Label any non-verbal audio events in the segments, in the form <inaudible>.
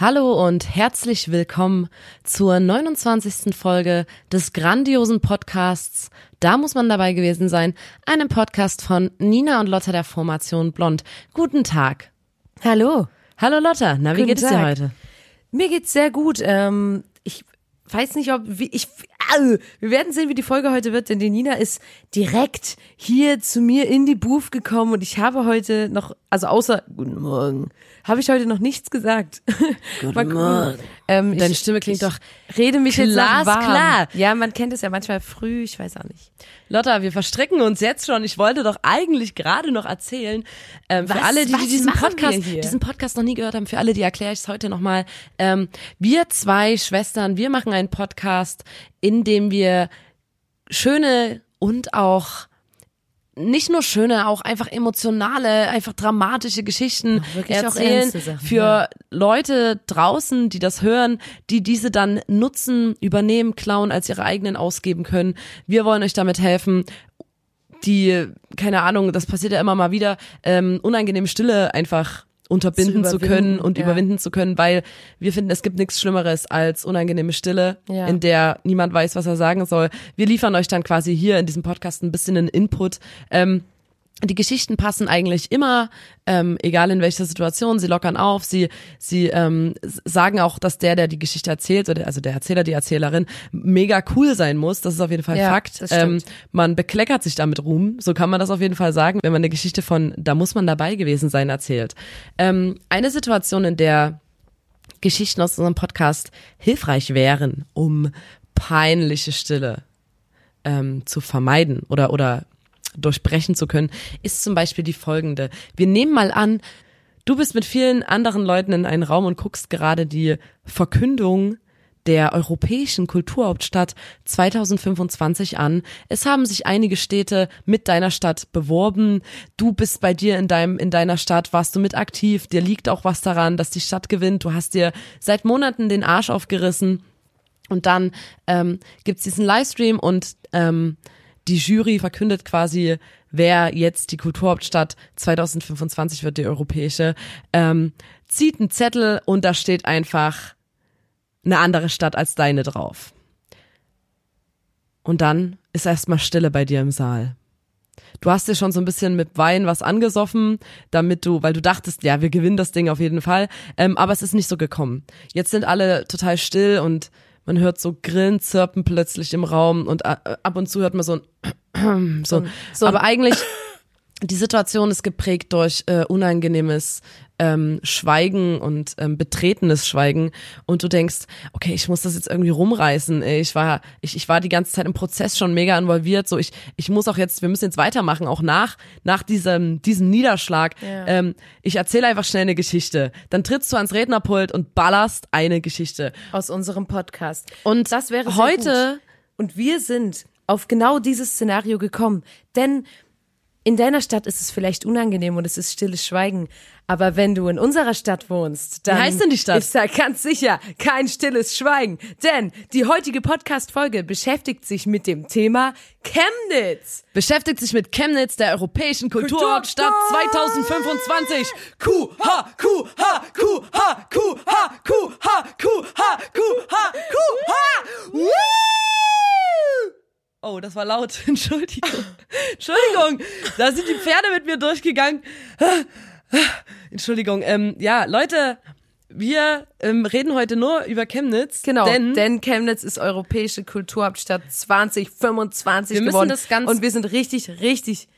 Hallo und herzlich willkommen zur 29. Folge des grandiosen Podcasts Da muss man dabei gewesen sein, einem Podcast von Nina und Lotta der Formation Blond. Guten Tag. Hallo. Hallo Lotta, na wie Guten geht es dir heute? Mir geht's sehr gut. Ähm, ich weiß nicht, ob wie ich. Au, wir werden sehen, wie die Folge heute wird, denn die Nina ist direkt hier zu mir in die Booth gekommen und ich habe heute noch, also außer Guten Morgen, habe ich heute noch nichts gesagt. Guten Morgen. Ähm, Deine ich, Stimme klingt doch rede mich glasklar. Ja, man kennt es ja manchmal früh, ich weiß auch nicht. Lotta, wir verstricken uns jetzt schon. Ich wollte doch eigentlich gerade noch erzählen, ähm, für Was- alle, die, die diesen Podcast, diesen Podcast noch nie gehört haben, für alle, die erkläre ich es heute nochmal. Ähm, wir zwei Schwestern, wir machen einen Podcast, in dem wir schöne und auch nicht nur schöne, auch einfach emotionale, einfach dramatische Geschichten auch erzählen Sachen, für ja. Leute draußen, die das hören, die diese dann nutzen, übernehmen, klauen, als ihre eigenen ausgeben können. Wir wollen euch damit helfen, die, keine Ahnung, das passiert ja immer mal wieder, ähm, unangenehme Stille einfach unterbinden Zu zu, können und ja. überwinden zu können, weil wir finden, es gibt nichts Schlimmeres als unangenehme Stille, Ja. in der niemand weiß, was er sagen soll. Wir liefern euch dann quasi hier in diesem Podcast ein bisschen einen Input. Ähm, die Geschichten passen eigentlich immer, ähm, egal in welcher Situation, sie lockern auf, sie, sie ähm, sagen auch, dass der, der die Geschichte erzählt, oder also der Erzähler, die Erzählerin, mega cool sein muss. Das ist auf jeden Fall Ja, Fakt. Ähm, man bekleckert sich damit Ruhm, so kann man das auf jeden Fall sagen, wenn man eine Geschichte von Da muss man dabei gewesen sein erzählt. Ähm, eine Situation, in der Geschichten aus unserem Podcast hilfreich wären, um peinliche Stille ähm, zu vermeiden oder, oder durchbrechen zu können, ist zum Beispiel die folgende. Wir nehmen mal an, du bist mit vielen anderen Leuten in einen Raum und guckst gerade die Verkündung der europäischen Kulturhauptstadt 2025 an. Es haben sich einige Städte mit deiner Stadt beworben. Du bist bei dir in deinem in deiner Stadt, warst du mit aktiv. Dir liegt auch was daran, dass die Stadt gewinnt. Du hast dir seit Monaten den Arsch aufgerissen. Und dann ähm, gibt's diesen Livestream und ähm, die Jury verkündet quasi, wer jetzt die Kulturhauptstadt 2025 wird, die europäische, ähm, zieht einen Zettel und da steht einfach eine andere Stadt als deine drauf. Und dann ist erstmal Stille bei dir im Saal. Du hast dir schon so ein bisschen mit Wein was angesoffen, damit du, weil du dachtest, ja, wir gewinnen das Ding auf jeden Fall, ähm, aber es ist nicht so gekommen. Jetzt sind alle total still und man hört so Grillen zirpen plötzlich im Raum und äh, ab und zu hört man so ein <clears throat> so, so aber eigentlich die Situation ist geprägt durch äh, unangenehmes ähm, Schweigen und ähm, betretenes Schweigen und du denkst, okay, ich muss das jetzt irgendwie rumreißen. Ich war, ich, ich war die ganze Zeit im Prozess schon mega involviert. So, ich, ich muss auch jetzt, wir müssen jetzt weitermachen, auch nach, nach diesem, diesem Niederschlag. Ja. Ähm, ich erzähle einfach schnell eine Geschichte. Dann trittst du ans Rednerpult und ballerst eine Geschichte. Aus unserem Podcast. Und Das wäre heute gut. Und wir sind auf genau dieses Szenario gekommen. Denn in deiner Stadt ist es vielleicht unangenehm und es ist stilles Schweigen. Aber wenn du in unserer Stadt wohnst, dann heißt denn die Stadt? ist da ganz sicher kein stilles Schweigen. Denn die heutige Podcast-Folge beschäftigt sich mit dem Thema Chemnitz. beschäftigt sich mit Chemnitz, der europäischen Kulturhauptstadt Kulturhauptstadt 2025. QH, QH, QH, QH, QH, QH, QH, QH. Woo! Oh, das war laut. <laughs> Entschuldigung. Entschuldigung. Da sind die Pferde mit mir durchgegangen. Entschuldigung. Ähm, ja, Leute, wir ähm, reden heute nur über Chemnitz. Genau, Denn, denn, Chemnitz ist europäische Kulturhauptstadt 2025 Wir müssen geworden. das ganz- und wir sind richtig, richtig,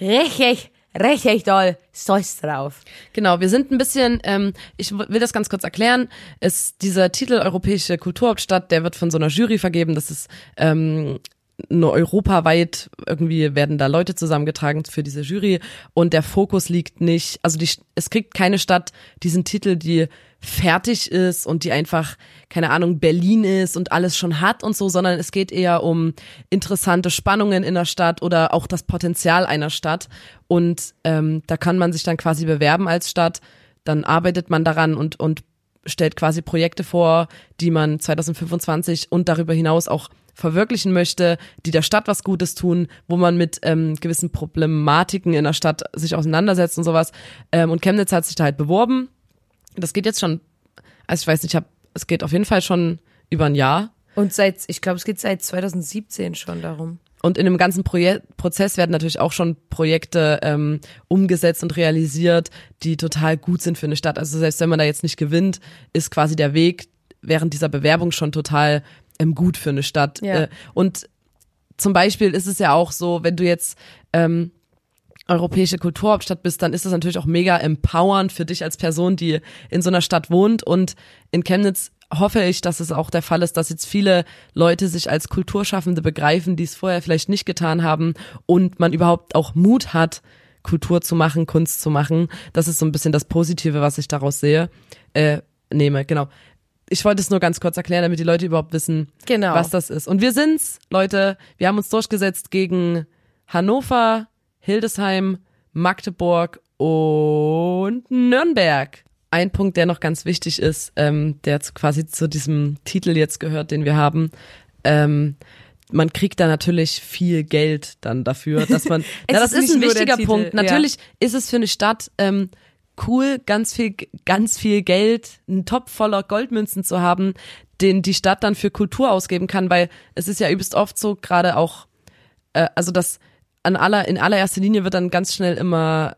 richtig, richtig doll stolz drauf. Genau, wir sind ein bisschen, ähm, ich will das ganz kurz erklären, ist dieser Titel Europäische Kulturhauptstadt, der wird von so einer Jury vergeben, das ist ähm, nur europaweit, irgendwie werden da Leute zusammengetragen für diese Jury und der Fokus liegt nicht, also die, es kriegt keine Stadt diesen Titel, die fertig ist und die einfach, keine Ahnung, Berlin ist und alles schon hat und so, sondern es geht eher um interessante Spannungen in der Stadt oder auch das Potenzial einer Stadt. Und ähm, da kann man sich dann quasi bewerben als Stadt, dann arbeitet man daran und, und stellt quasi Projekte vor, die man 2025 und darüber hinaus auch verwirklichen möchte, die der Stadt was Gutes tun, wo man mit ähm, gewissen Problematiken in der Stadt sich auseinandersetzt und sowas. Ähm, und Chemnitz hat sich da halt beworben. Das geht jetzt schon, also ich weiß nicht, ich hab, es geht auf jeden Fall schon über ein Jahr. Und seit, ich glaube, es geht seit 2017 schon darum. Und in dem ganzen Projek Prozess werden natürlich auch schon Projekte ähm, umgesetzt und realisiert, die total gut sind für eine Stadt. Also selbst wenn man da jetzt nicht gewinnt, ist quasi der Weg während dieser Bewerbung schon total ähm, gut für eine Stadt. Ja. Äh, und zum Beispiel ist es ja auch so, wenn du jetzt ähm, europäische Kulturhauptstadt bist, dann ist das natürlich auch mega empowernd für dich als Person, die in so einer Stadt wohnt. Und in Chemnitz hoffe ich, dass es auch der Fall ist, dass jetzt viele Leute sich als Kulturschaffende begreifen, die es vorher vielleicht nicht getan haben und man überhaupt auch Mut hat, Kultur zu machen, Kunst zu machen. Das ist so ein bisschen das Positive, was ich daraus sehe, äh, nehme, genau. Ich wollte es nur ganz kurz erklären, damit die Leute überhaupt wissen, Genau. was das ist. Und wir sind's, Leute. Wir haben uns durchgesetzt gegen Hannover, Hildesheim, Magdeburg und Nürnberg. Ein Punkt, der noch ganz wichtig ist, ähm, der quasi zu diesem Titel jetzt gehört, den wir haben. Ähm, man kriegt da natürlich viel Geld dann dafür, dass man. <laughs> Es ja, das ist ist ein wichtiger Punkt. ja. Natürlich ist es für eine Stadt ähm, cool, ganz viel, ganz viel Geld, einen Topf voller Goldmünzen zu haben, den die Stadt dann für Kultur ausgeben kann, weil es ist ja übelst oft so, gerade auch, äh, also das an aller, in allererster Linie wird dann ganz schnell immer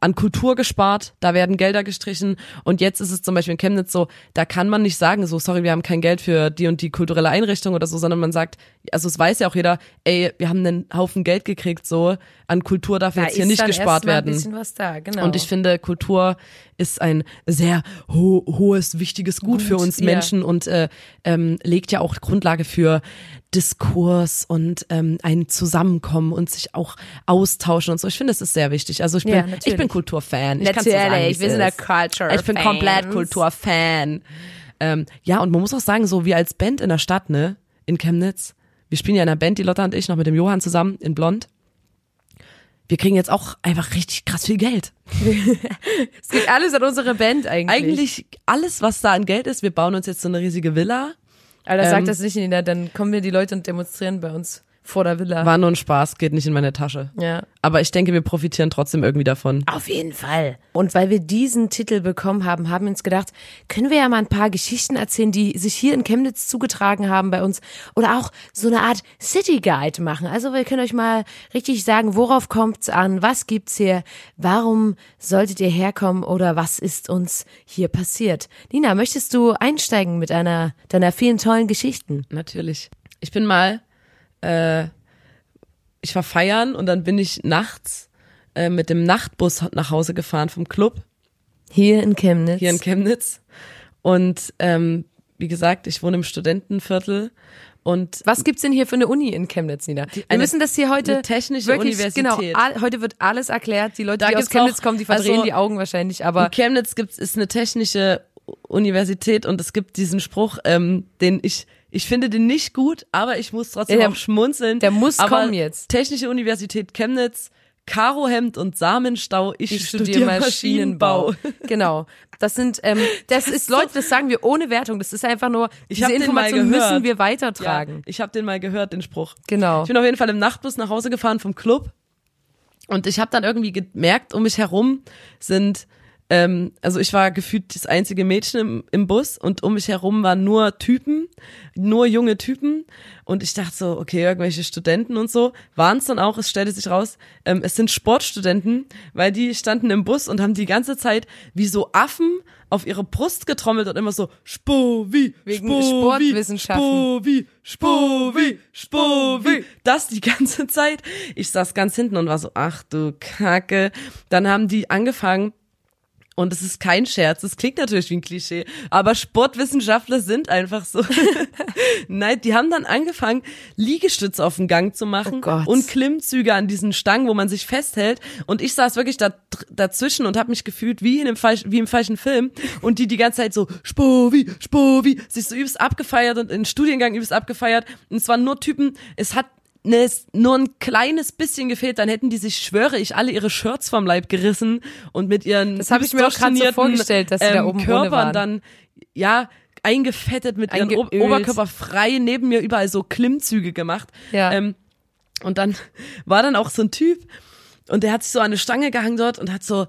an Kultur gespart, da werden Gelder gestrichen und jetzt ist es zum Beispiel in Chemnitz so, da kann man nicht sagen, so sorry, wir haben kein Geld für die und die kulturelle Einrichtung oder so, sondern man sagt, also es weiß ja auch jeder, ey, wir haben einen Haufen Geld gekriegt, so an Kultur darf Da jetzt hier nicht gespart werden. Ein bisschen was da, genau. Und ich finde, Kultur ist ein sehr ho hohes, wichtiges Gut, für uns. Menschen und äh, ähm, legt ja auch Grundlage für Diskurs und ähm, ein Zusammenkommen und sich auch austauschen und so. Ich finde, das ist sehr wichtig. Also ich bin, Ja, ich bin Kulturfan. Ich sagen, Natürlich, sind ist. der Culture Ich bin Fans. komplett Kulturfan. Ähm, ja, und man muss auch sagen, so wie als Band in der Stadt, ne, in Chemnitz. Wir spielen ja in einer Band, die Lotta und ich, noch mit dem Johann zusammen in Blond. Wir kriegen jetzt auch einfach richtig krass viel Geld. <laughs> es geht alles an unsere Band eigentlich. Eigentlich alles, was da an Geld ist, wir bauen uns jetzt so eine riesige Villa. Sag ähm, das nicht, Nina, dann kommen wir die Leute und demonstrieren bei uns vor der Villa. War nur ein Spaß, geht nicht in meine Tasche. ja. Aber ich denke, wir profitieren trotzdem irgendwie davon. Auf jeden Fall. Und weil wir diesen Titel bekommen haben, haben wir uns gedacht, können wir ja mal ein paar Geschichten erzählen, die sich hier in Chemnitz zugetragen haben bei uns. Oder auch so eine Art City Guide machen. Also wir können euch mal richtig sagen, worauf kommt's an? Was gibt's hier? Warum solltet ihr herkommen? Oder was ist uns hier passiert? Nina, möchtest du einsteigen mit einer deiner vielen tollen Geschichten? Natürlich. Ich bin mal, äh, ich war feiern und dann bin ich nachts äh, mit dem Nachtbus nach Hause gefahren vom Club Hier in Chemnitz. hier in Chemnitz. Und ähm, wie gesagt, ich wohne im Studentenviertel und Was gibt's denn hier für eine Uni in Chemnitz, Nina? Wir eine- müssen das hier heute eine technische wirklich, Universität. Genau, all, heute wird alles erklärt. Die Leute, Da die aus Chemnitz auch- kommen, die verdrehen also- die Augen wahrscheinlich. in Aber Chemnitz gibt's ist eine technische Universität und es gibt diesen Spruch, ähm, den ich ich finde den nicht gut, aber ich muss trotzdem Ja, der- auch schmunzeln. der muss aber kommen jetzt. Technische Universität Chemnitz, Karohemd und Samenstau. Ich, ich studiere studiere Maschinenbau. Maschinenbau. <laughs> genau. Das sind, ähm, das, ist, so- Leute, das sagen wir ohne Wertung. Das ist einfach nur, Ich diese hab den mal Information müssen wir Ja, weitertragen. ich habe den mal gehört, den Spruch. Genau. Ich bin auf jeden Fall im Nachtbus nach Hause gefahren vom Club und ich habe dann irgendwie gemerkt, um mich herum sind, ähm, also ich war gefühlt das einzige Mädchen im, im Bus und um mich herum waren nur Typen, nur junge Typen und ich dachte so, okay, irgendwelche Studenten und so, waren es dann auch, es stellte sich raus, ähm, es sind Sportstudenten, weil die standen im Bus und haben die ganze Zeit wie so Affen auf ihre Brust getrommelt und immer so Spovi, Wegen Spovi, Sportwissenschaften. Spovi, Spovi, Spovi. Das die ganze Zeit. Ich saß ganz hinten und war so, ach du Kacke. Dann haben die angefangen, Und es ist kein Scherz, es klingt natürlich wie ein Klischee, aber Sportwissenschaftler sind einfach so. <laughs> Nein, die haben dann angefangen, Liegestütze auf den Gang zu machen Oh und Klimmzüge an diesen Stangen, wo man sich festhält. Und ich saß wirklich da, dazwischen und habe mich gefühlt wie in einem falsch, wie im falschen Film. Und die die ganze Zeit so Spovi, Spovi, sich so übelst abgefeiert und in den Studiengang übelst abgefeiert. Und es waren nur Typen, es hat ne, nur ein kleines bisschen gefehlt, dann hätten die sich, schwöre ich, alle ihre Shirts vom Leib gerissen und mit ihren Das hab ich mir auch grad so vorgestellt, dass sie da oben Körpern dann ja eingefettet mit ihren o Eingeölt. Oberkörper frei neben mir überall so Klimmzüge gemacht. Ja. Ähm, und dann <laughs> war dann auch so ein Typ und der hat sich so an eine Stange gehangen dort und hat so,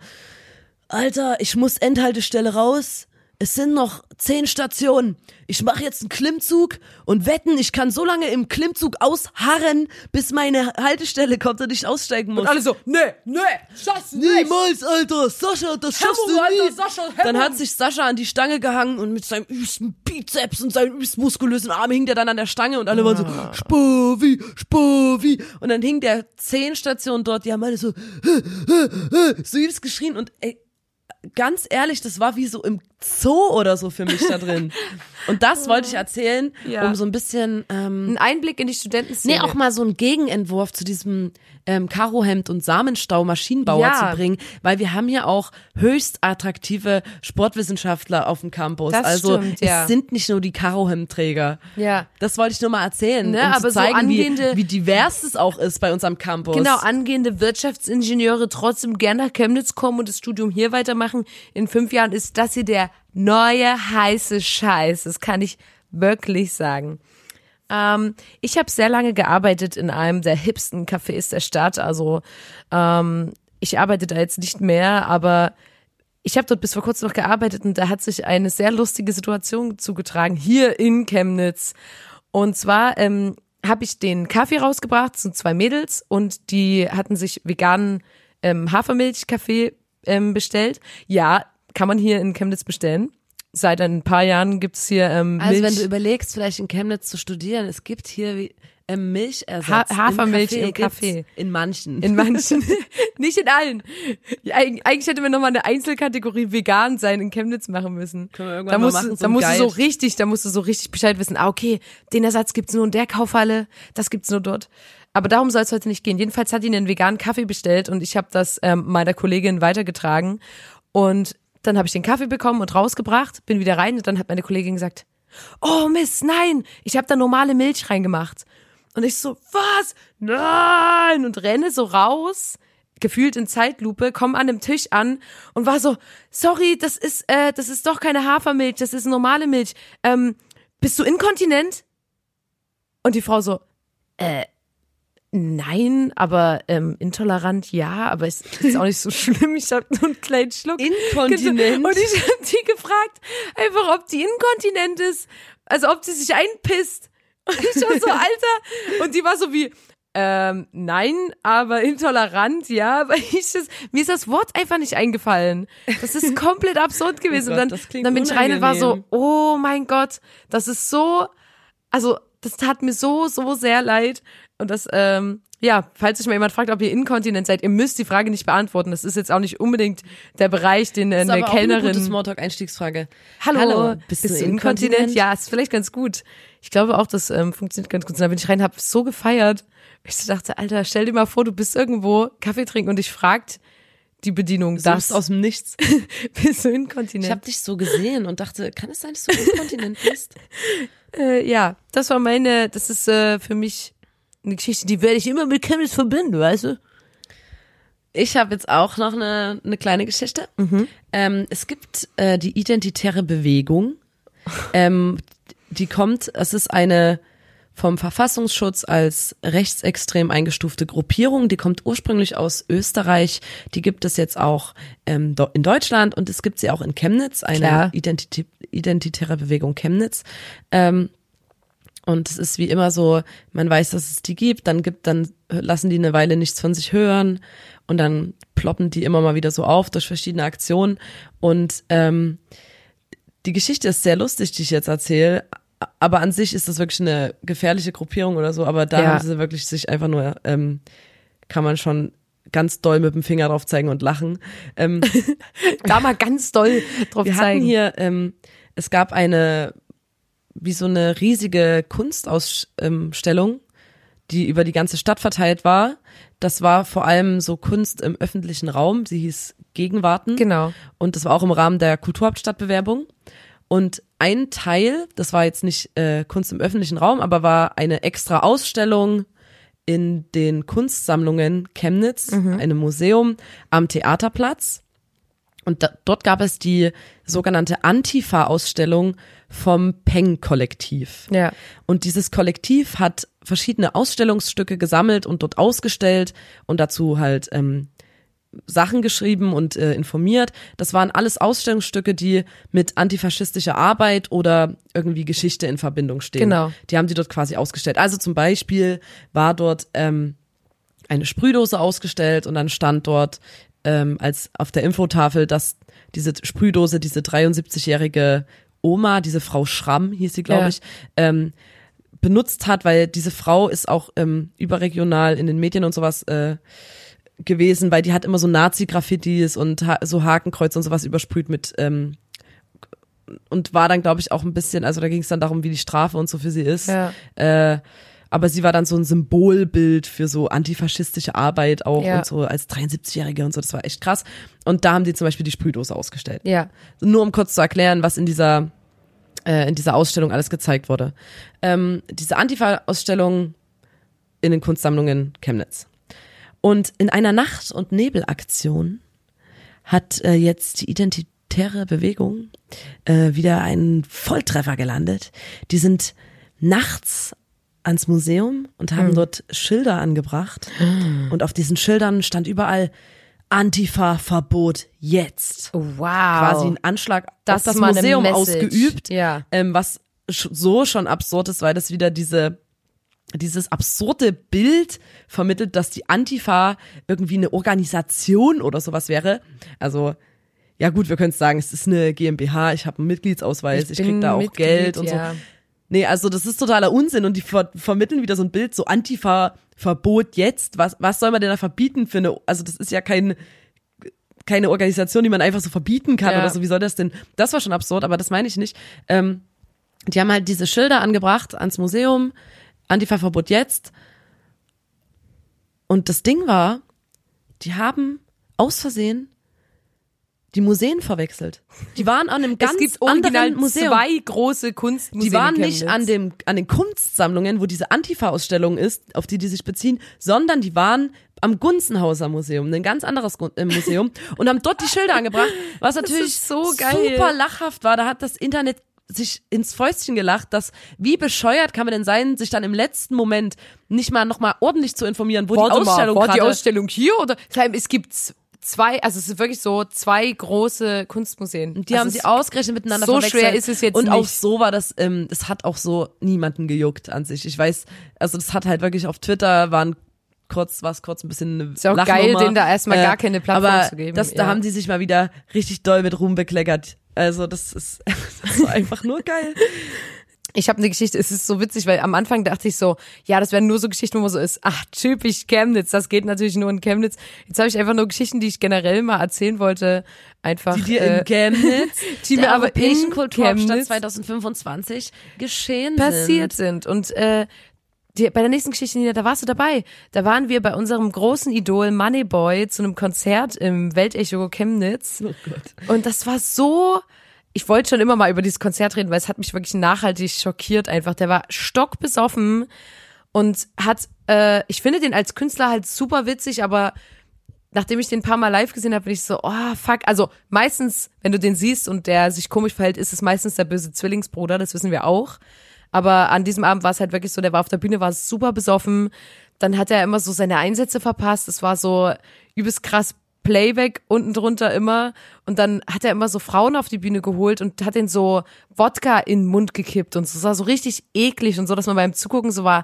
Alter, ich muss Endhaltestelle raus. Es sind noch zehn Stationen. Ich mache jetzt einen Klimmzug und wetten, ich kann so lange im Klimmzug ausharren, bis meine Haltestelle kommt und ich aussteigen muss. Und alle so, nee, nee, schaffst du nicht. Niemals, Alter, Sascha, das schaffst Hemmung, du Alter, nie. Sascha, Dann hat sich Sascha an die Stange gehangen und mit seinem übsten Bizeps und seinen übst muskulösen Arm hing der dann an der Stange und alle waren so, Ah. Spovi, Spovi. Und dann hing der zehn Stationen dort, die haben alle so, <laughs> so übelst geschrien und ey, ganz ehrlich, das war wie so im Zoo oder so für mich da drin. <laughs> Und das wollte ich erzählen, Ja. um so ein bisschen, ähm, Ein Einblick in die Studentenszene. Nee, auch mal so einen Gegenentwurf zu diesem ähm, Karohemd und Samenstau Maschinenbauer Ja. zu bringen, weil wir haben hier auch höchst attraktive Sportwissenschaftler auf dem Campus. Das also stimmt, ja. es sind nicht nur die Karohemdträger. Ja. Das wollte ich nur mal erzählen, Ne, um aber zu so zeigen, angehende- wie, wie divers es auch ist bei uns am Campus. Genau, angehende Wirtschaftsingenieure trotzdem gerne nach Chemnitz kommen und das Studium hier weitermachen. In fünf Jahren ist das hier der neue heiße Scheiß. Das kann ich wirklich sagen. Ähm, ich habe sehr lange gearbeitet in einem der hipsten Cafés der Stadt. Also ähm, ich arbeite da jetzt nicht mehr, aber ich habe dort bis vor kurzem noch gearbeitet und da hat sich eine sehr lustige Situation zugetragen hier in Chemnitz. Und zwar ähm, habe ich den Kaffee rausgebracht zu zwei Mädels und die hatten sich veganen ähm, Hafermilchkaffee ähm, bestellt. Ja, kann man hier in Chemnitz bestellen. Seit ein paar Jahren gibt's hier ähm, also Milch. wenn du überlegst, vielleicht in Chemnitz zu studieren, es gibt hier wie, ähm, Milchersatz. Ha- Hafermilch im im Kaffee. In manchen. In manchen, <laughs> <laughs> nicht in allen. Eig- Eigentlich hätte man nochmal eine Einzelkategorie vegan sein in Chemnitz machen müssen. Können wir irgendwann da mal musst, machen, du- so da musst du so richtig, da musst du so richtig Bescheid wissen. Ah, okay, den Ersatz gibt's nur in der Kaufhalle, das gibt's nur dort. Aber darum soll es heute nicht gehen. Jedenfalls hat ihn einen veganen Kaffee bestellt und ich habe das ähm, meiner Kollegin weitergetragen. Und dann habe ich den Kaffee bekommen und rausgebracht, bin wieder rein und dann hat meine Kollegin gesagt, oh Mist, nein, ich habe da normale Milch reingemacht. Und ich so, was? Nein! Und renne so raus, gefühlt in Zeitlupe, komm an dem Tisch an und war so, sorry, das ist, äh, das ist doch keine Hafermilch, das ist normale Milch. Ähm, bist du inkontinent? Und die Frau so, äh, nein, aber ähm, intolerant ja, aber es ist auch nicht so <laughs> schlimm. Ich habe nur einen kleinen Schluck. Inkontinent? Und ich habe die gefragt, einfach ob die inkontinent ist, also ob sie sich einpisst. Und ich war so, <laughs> Alter. Und die war so wie, ähm, nein, aber intolerant, ja, weil ich das, mir ist das Wort einfach nicht eingefallen. Das ist komplett absurd gewesen. Oh Gott, und dann, klingt dann bin ich rein und war so, oh mein Gott, das ist so, also das tat mir so, so sehr leid. Und das, ähm, ja, falls sich mal jemand fragt, ob ihr inkontinent seid, ihr müsst die Frage nicht beantworten. Das ist jetzt auch nicht unbedingt der Bereich, den äh, Das ist eine Kellnerin. gute Smalltalk-Einstiegsfrage. Hallo, bist, du inkontinent? Ja, ist vielleicht ganz gut. Ich glaube auch, das ähm, funktioniert ganz gut. Und da bin ich rein, hab so gefeiert. Ich so dachte, Alter, stell dir mal vor, du bist irgendwo Kaffee trinken und dich fragt die Bedienung Das das. aus dem Nichts. <laughs> bist du Ich inkontinent? habe dich so gesehen und dachte, kann es sein, dass du inkontinent bist? <laughs> Äh, ja, das war meine, das ist äh, für mich eine Geschichte, die werde ich immer mit Chemnitz verbinden, weißt du? Ich habe jetzt auch noch eine, eine kleine Geschichte. Ähm, es gibt äh, die identitäre Bewegung. <laughs> Ähm, die kommt, es ist eine vom Verfassungsschutz als rechtsextrem eingestufte Gruppierung. Die kommt ursprünglich aus Österreich. Die gibt es jetzt auch ähm, in Deutschland und es gibt sie auch in Chemnitz, eine. Identitä identitäre Bewegung Chemnitz. Ähm, und es ist wie immer so, man weiß, dass es die gibt, dann gibt, dann lassen die eine Weile nichts von sich hören und dann ploppen die immer mal wieder so auf durch verschiedene Aktionen. Und ähm, die Geschichte ist sehr lustig, die ich jetzt erzähle, aber an sich ist das wirklich eine gefährliche Gruppierung oder so, aber da Ja. haben sie wirklich sich einfach nur, ähm, kann man schon ganz doll mit dem Finger drauf zeigen und lachen. Ähm, <laughs> Da mal ganz doll <laughs> drauf wir zeigen. hatten hier, ähm, es gab eine, wie so eine riesige Kunstausstellung, die über die ganze Stadt verteilt war. Das war vor allem so Kunst im öffentlichen Raum. Sie hieß Gegenwarten. Genau. Und das war auch im Rahmen der Kulturhauptstadtbewerbung. Und ein Teil, das war jetzt nicht äh, Kunst im öffentlichen Raum, aber war eine extra Ausstellung in den Kunstsammlungen Chemnitz, einem Museum am Theaterplatz. Und da, dort gab es die sogenannte Antifa-Ausstellung vom Peng-Kollektiv. Ja. Und dieses Kollektiv hat verschiedene Ausstellungsstücke gesammelt und dort ausgestellt und dazu halt ähm, Sachen geschrieben und äh, informiert. Das waren alles Ausstellungsstücke, die mit antifaschistischer Arbeit oder irgendwie Geschichte in Verbindung stehen. Genau. Die haben die dort quasi ausgestellt. Also zum Beispiel war dort ähm, eine Sprühdose ausgestellt und dann stand dort ähm, als auf der Infotafel, dass diese Sprühdose diese 73-jährige Oma, diese Frau Schramm hieß sie, glaube Ja. ich, ähm, benutzt hat, weil diese Frau ist auch ähm, überregional in den Medien und sowas äh, gewesen, weil die hat immer so Nazi-Graffitis und ha so Hakenkreuze und sowas übersprüht mit ähm, und war dann, glaube ich, auch ein bisschen, also da ging es dann darum, wie die Strafe und so für sie ist. Ja. Äh, aber sie war dann so ein Symbolbild für so antifaschistische Arbeit auch Ja. und so als 73-Jährige und so, das war echt krass. Und da haben die zum Beispiel die Sprühdose ausgestellt. Ja. Nur um kurz zu erklären, was in dieser, äh, in dieser Ausstellung alles gezeigt wurde. Ähm, diese Antifa-Ausstellung in den Kunstsammlungen Chemnitz. Und in einer Nacht- und Nebelaktion hat äh, jetzt die identitäre Bewegung äh, wieder einen Volltreffer gelandet. Die sind nachts ans Museum und haben dort Schilder angebracht. Und auf diesen Schildern stand überall Antifa-Verbot jetzt Wow. quasi einen Anschlag Das auf das Museum ausgeübt, Ja. ähm, was so schon absurd ist, weil das wieder diese dieses absurde Bild vermittelt, dass die Antifa irgendwie eine Organisation oder sowas wäre. Also ja gut, wir können sagen, es ist eine GmbH, ich habe einen Mitgliedsausweis, ich, krieg bin da auch Mitglied, Geld und ja. so. Nee, also das ist totaler Unsinn und die ver vermitteln wieder so ein Bild, so Antifa-Verbot jetzt. Was, was soll man denn da verbieten für eine, also das ist ja kein, keine Organisation, die man einfach so verbieten kann Ja. oder so. Wie soll das denn? Das war schon absurd, aber das meine ich nicht. Ähm, die haben halt diese Schilder angebracht ans Museum, Antifa-Verbot jetzt. Und das Ding war, die haben aus Versehen die Museen verwechselt. Die waren an einem ganz es gibt anderen Museum. zwei große Kunstmuseen. Die waren nicht an dem an den Kunstsammlungen, wo diese Antifa-Ausstellung ist, auf die die sich beziehen, sondern die waren am Gunzenhauser Museum, ein ganz anderes äh, Museum <laughs> und haben dort die Schilder angebracht, was <laughs> natürlich so geil. super lachhaft war. Da hat das Internet sich ins Fäustchen gelacht, dass wie bescheuert kann man denn sein, sich dann im letzten Moment nicht mal noch mal ordentlich zu informieren, wo Warte die Ausstellung mal, war die Ausstellung hier oder? Es gibt zwei, also es ist wirklich so zwei große Kunstmuseen. Die also haben es- sie ausgerechnet miteinander so verwechselt. schwer ist es jetzt Und auch nicht. so war das, ähm, es hat auch so niemanden gejuckt an sich. Ich weiß, also das hat halt wirklich auf Twitter waren kurz, was kurz ein bisschen eine Ist auch Lachnummer. Äh, geil, denen da erstmal gar keine Plattform aber zu geben, Das, da ja. haben die sich mal wieder richtig doll mit Ruhm bekleckert. Also das ist, <laughs> das war einfach nur geil. Ich habe eine Geschichte, es ist so witzig, weil am Anfang dachte ich so, ja, das wären nur so Geschichten, wo man so ist, ach, typisch Chemnitz, das geht natürlich nur in Chemnitz. Jetzt habe ich einfach nur Geschichten, die ich generell mal erzählen wollte, einfach Die dir äh, <laughs> in Chemnitz, die der mir aber europäischen in Kulturhauptstadt Chemnitz 2025 geschehen passiert sind. sind. Und äh, die, bei der nächsten Geschichte, Nina, da warst du dabei. Da waren wir bei unserem großen Idol Moneyboy zu einem Konzert im Weltecho Chemnitz. Oh Gott. Und das war so. Ich wollte schon immer mal über dieses Konzert reden, weil es hat mich wirklich nachhaltig schockiert einfach. Der war stockbesoffen und hat, äh, ich finde den als Künstler halt super witzig, aber nachdem ich den ein paar Mal live gesehen habe, bin ich so, oh fuck. Also meistens, wenn du den siehst und der sich komisch verhält, ist es meistens der böse Zwillingsbruder, das wissen wir auch. Aber an diesem Abend war es halt wirklich so, der war auf der Bühne, war super besoffen. Dann hat er immer so seine Einsätze verpasst. Es war so übelst krass Playback unten drunter immer. Und dann hat er immer so Frauen auf die Bühne geholt und hat den so Wodka in den Mund gekippt und so. Es war so richtig eklig und so, dass man beim Zugucken so war,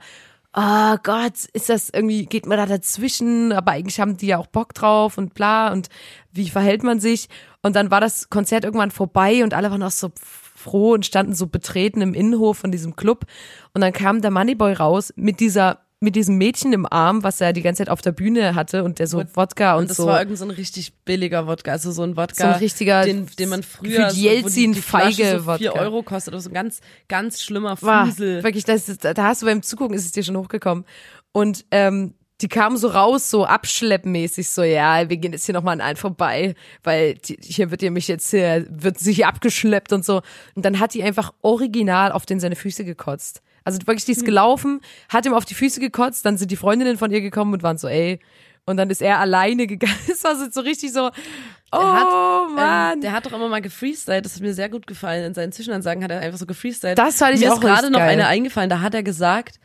oh Gott, ist das irgendwie, geht man da dazwischen, aber eigentlich haben die ja auch Bock drauf und bla und wie verhält man sich? Und dann war das Konzert irgendwann vorbei und alle waren auch so froh und standen so betreten im Innenhof von diesem Club. Und dann kam der Moneyboy raus mit dieser mit diesem Mädchen im Arm, was er die ganze Zeit auf der Bühne hatte und der so Wodka und, Und das so. war irgend so ein richtig billiger Wodka, also so ein Wodka, So ein richtiger, den, den man früher so, wo die, Jelzin die Flasche Feige so vier Wodka. Euro kostet, oder so ein ganz, ganz schlimmer war Fusel. wirklich, das ist, da hast du beim Zugucken ist es dir schon hochgekommen und ähm, die kamen so raus, so abschleppmäßig, so, ja, wir gehen jetzt hier nochmal an einen vorbei, weil die, hier wird ihr mich jetzt hier, wird sie hier abgeschleppt und so. Und dann hat die einfach original auf den seine Füße gekotzt. Also wirklich, die ist gelaufen, hat ihm auf die Füße gekotzt, dann sind die Freundinnen von ihr gekommen und waren so, ey. Und dann ist er alleine gegangen. <laughs> Es war so richtig so, oh hat, Mann. Ähm, der hat doch immer mal gefreestylt, das hat mir sehr gut gefallen. In seinen Zwischenansagen hat er einfach so gefreestylt. Das fand ich mir auch ist gerade noch geil. eine eingefallen, da hat er gesagt,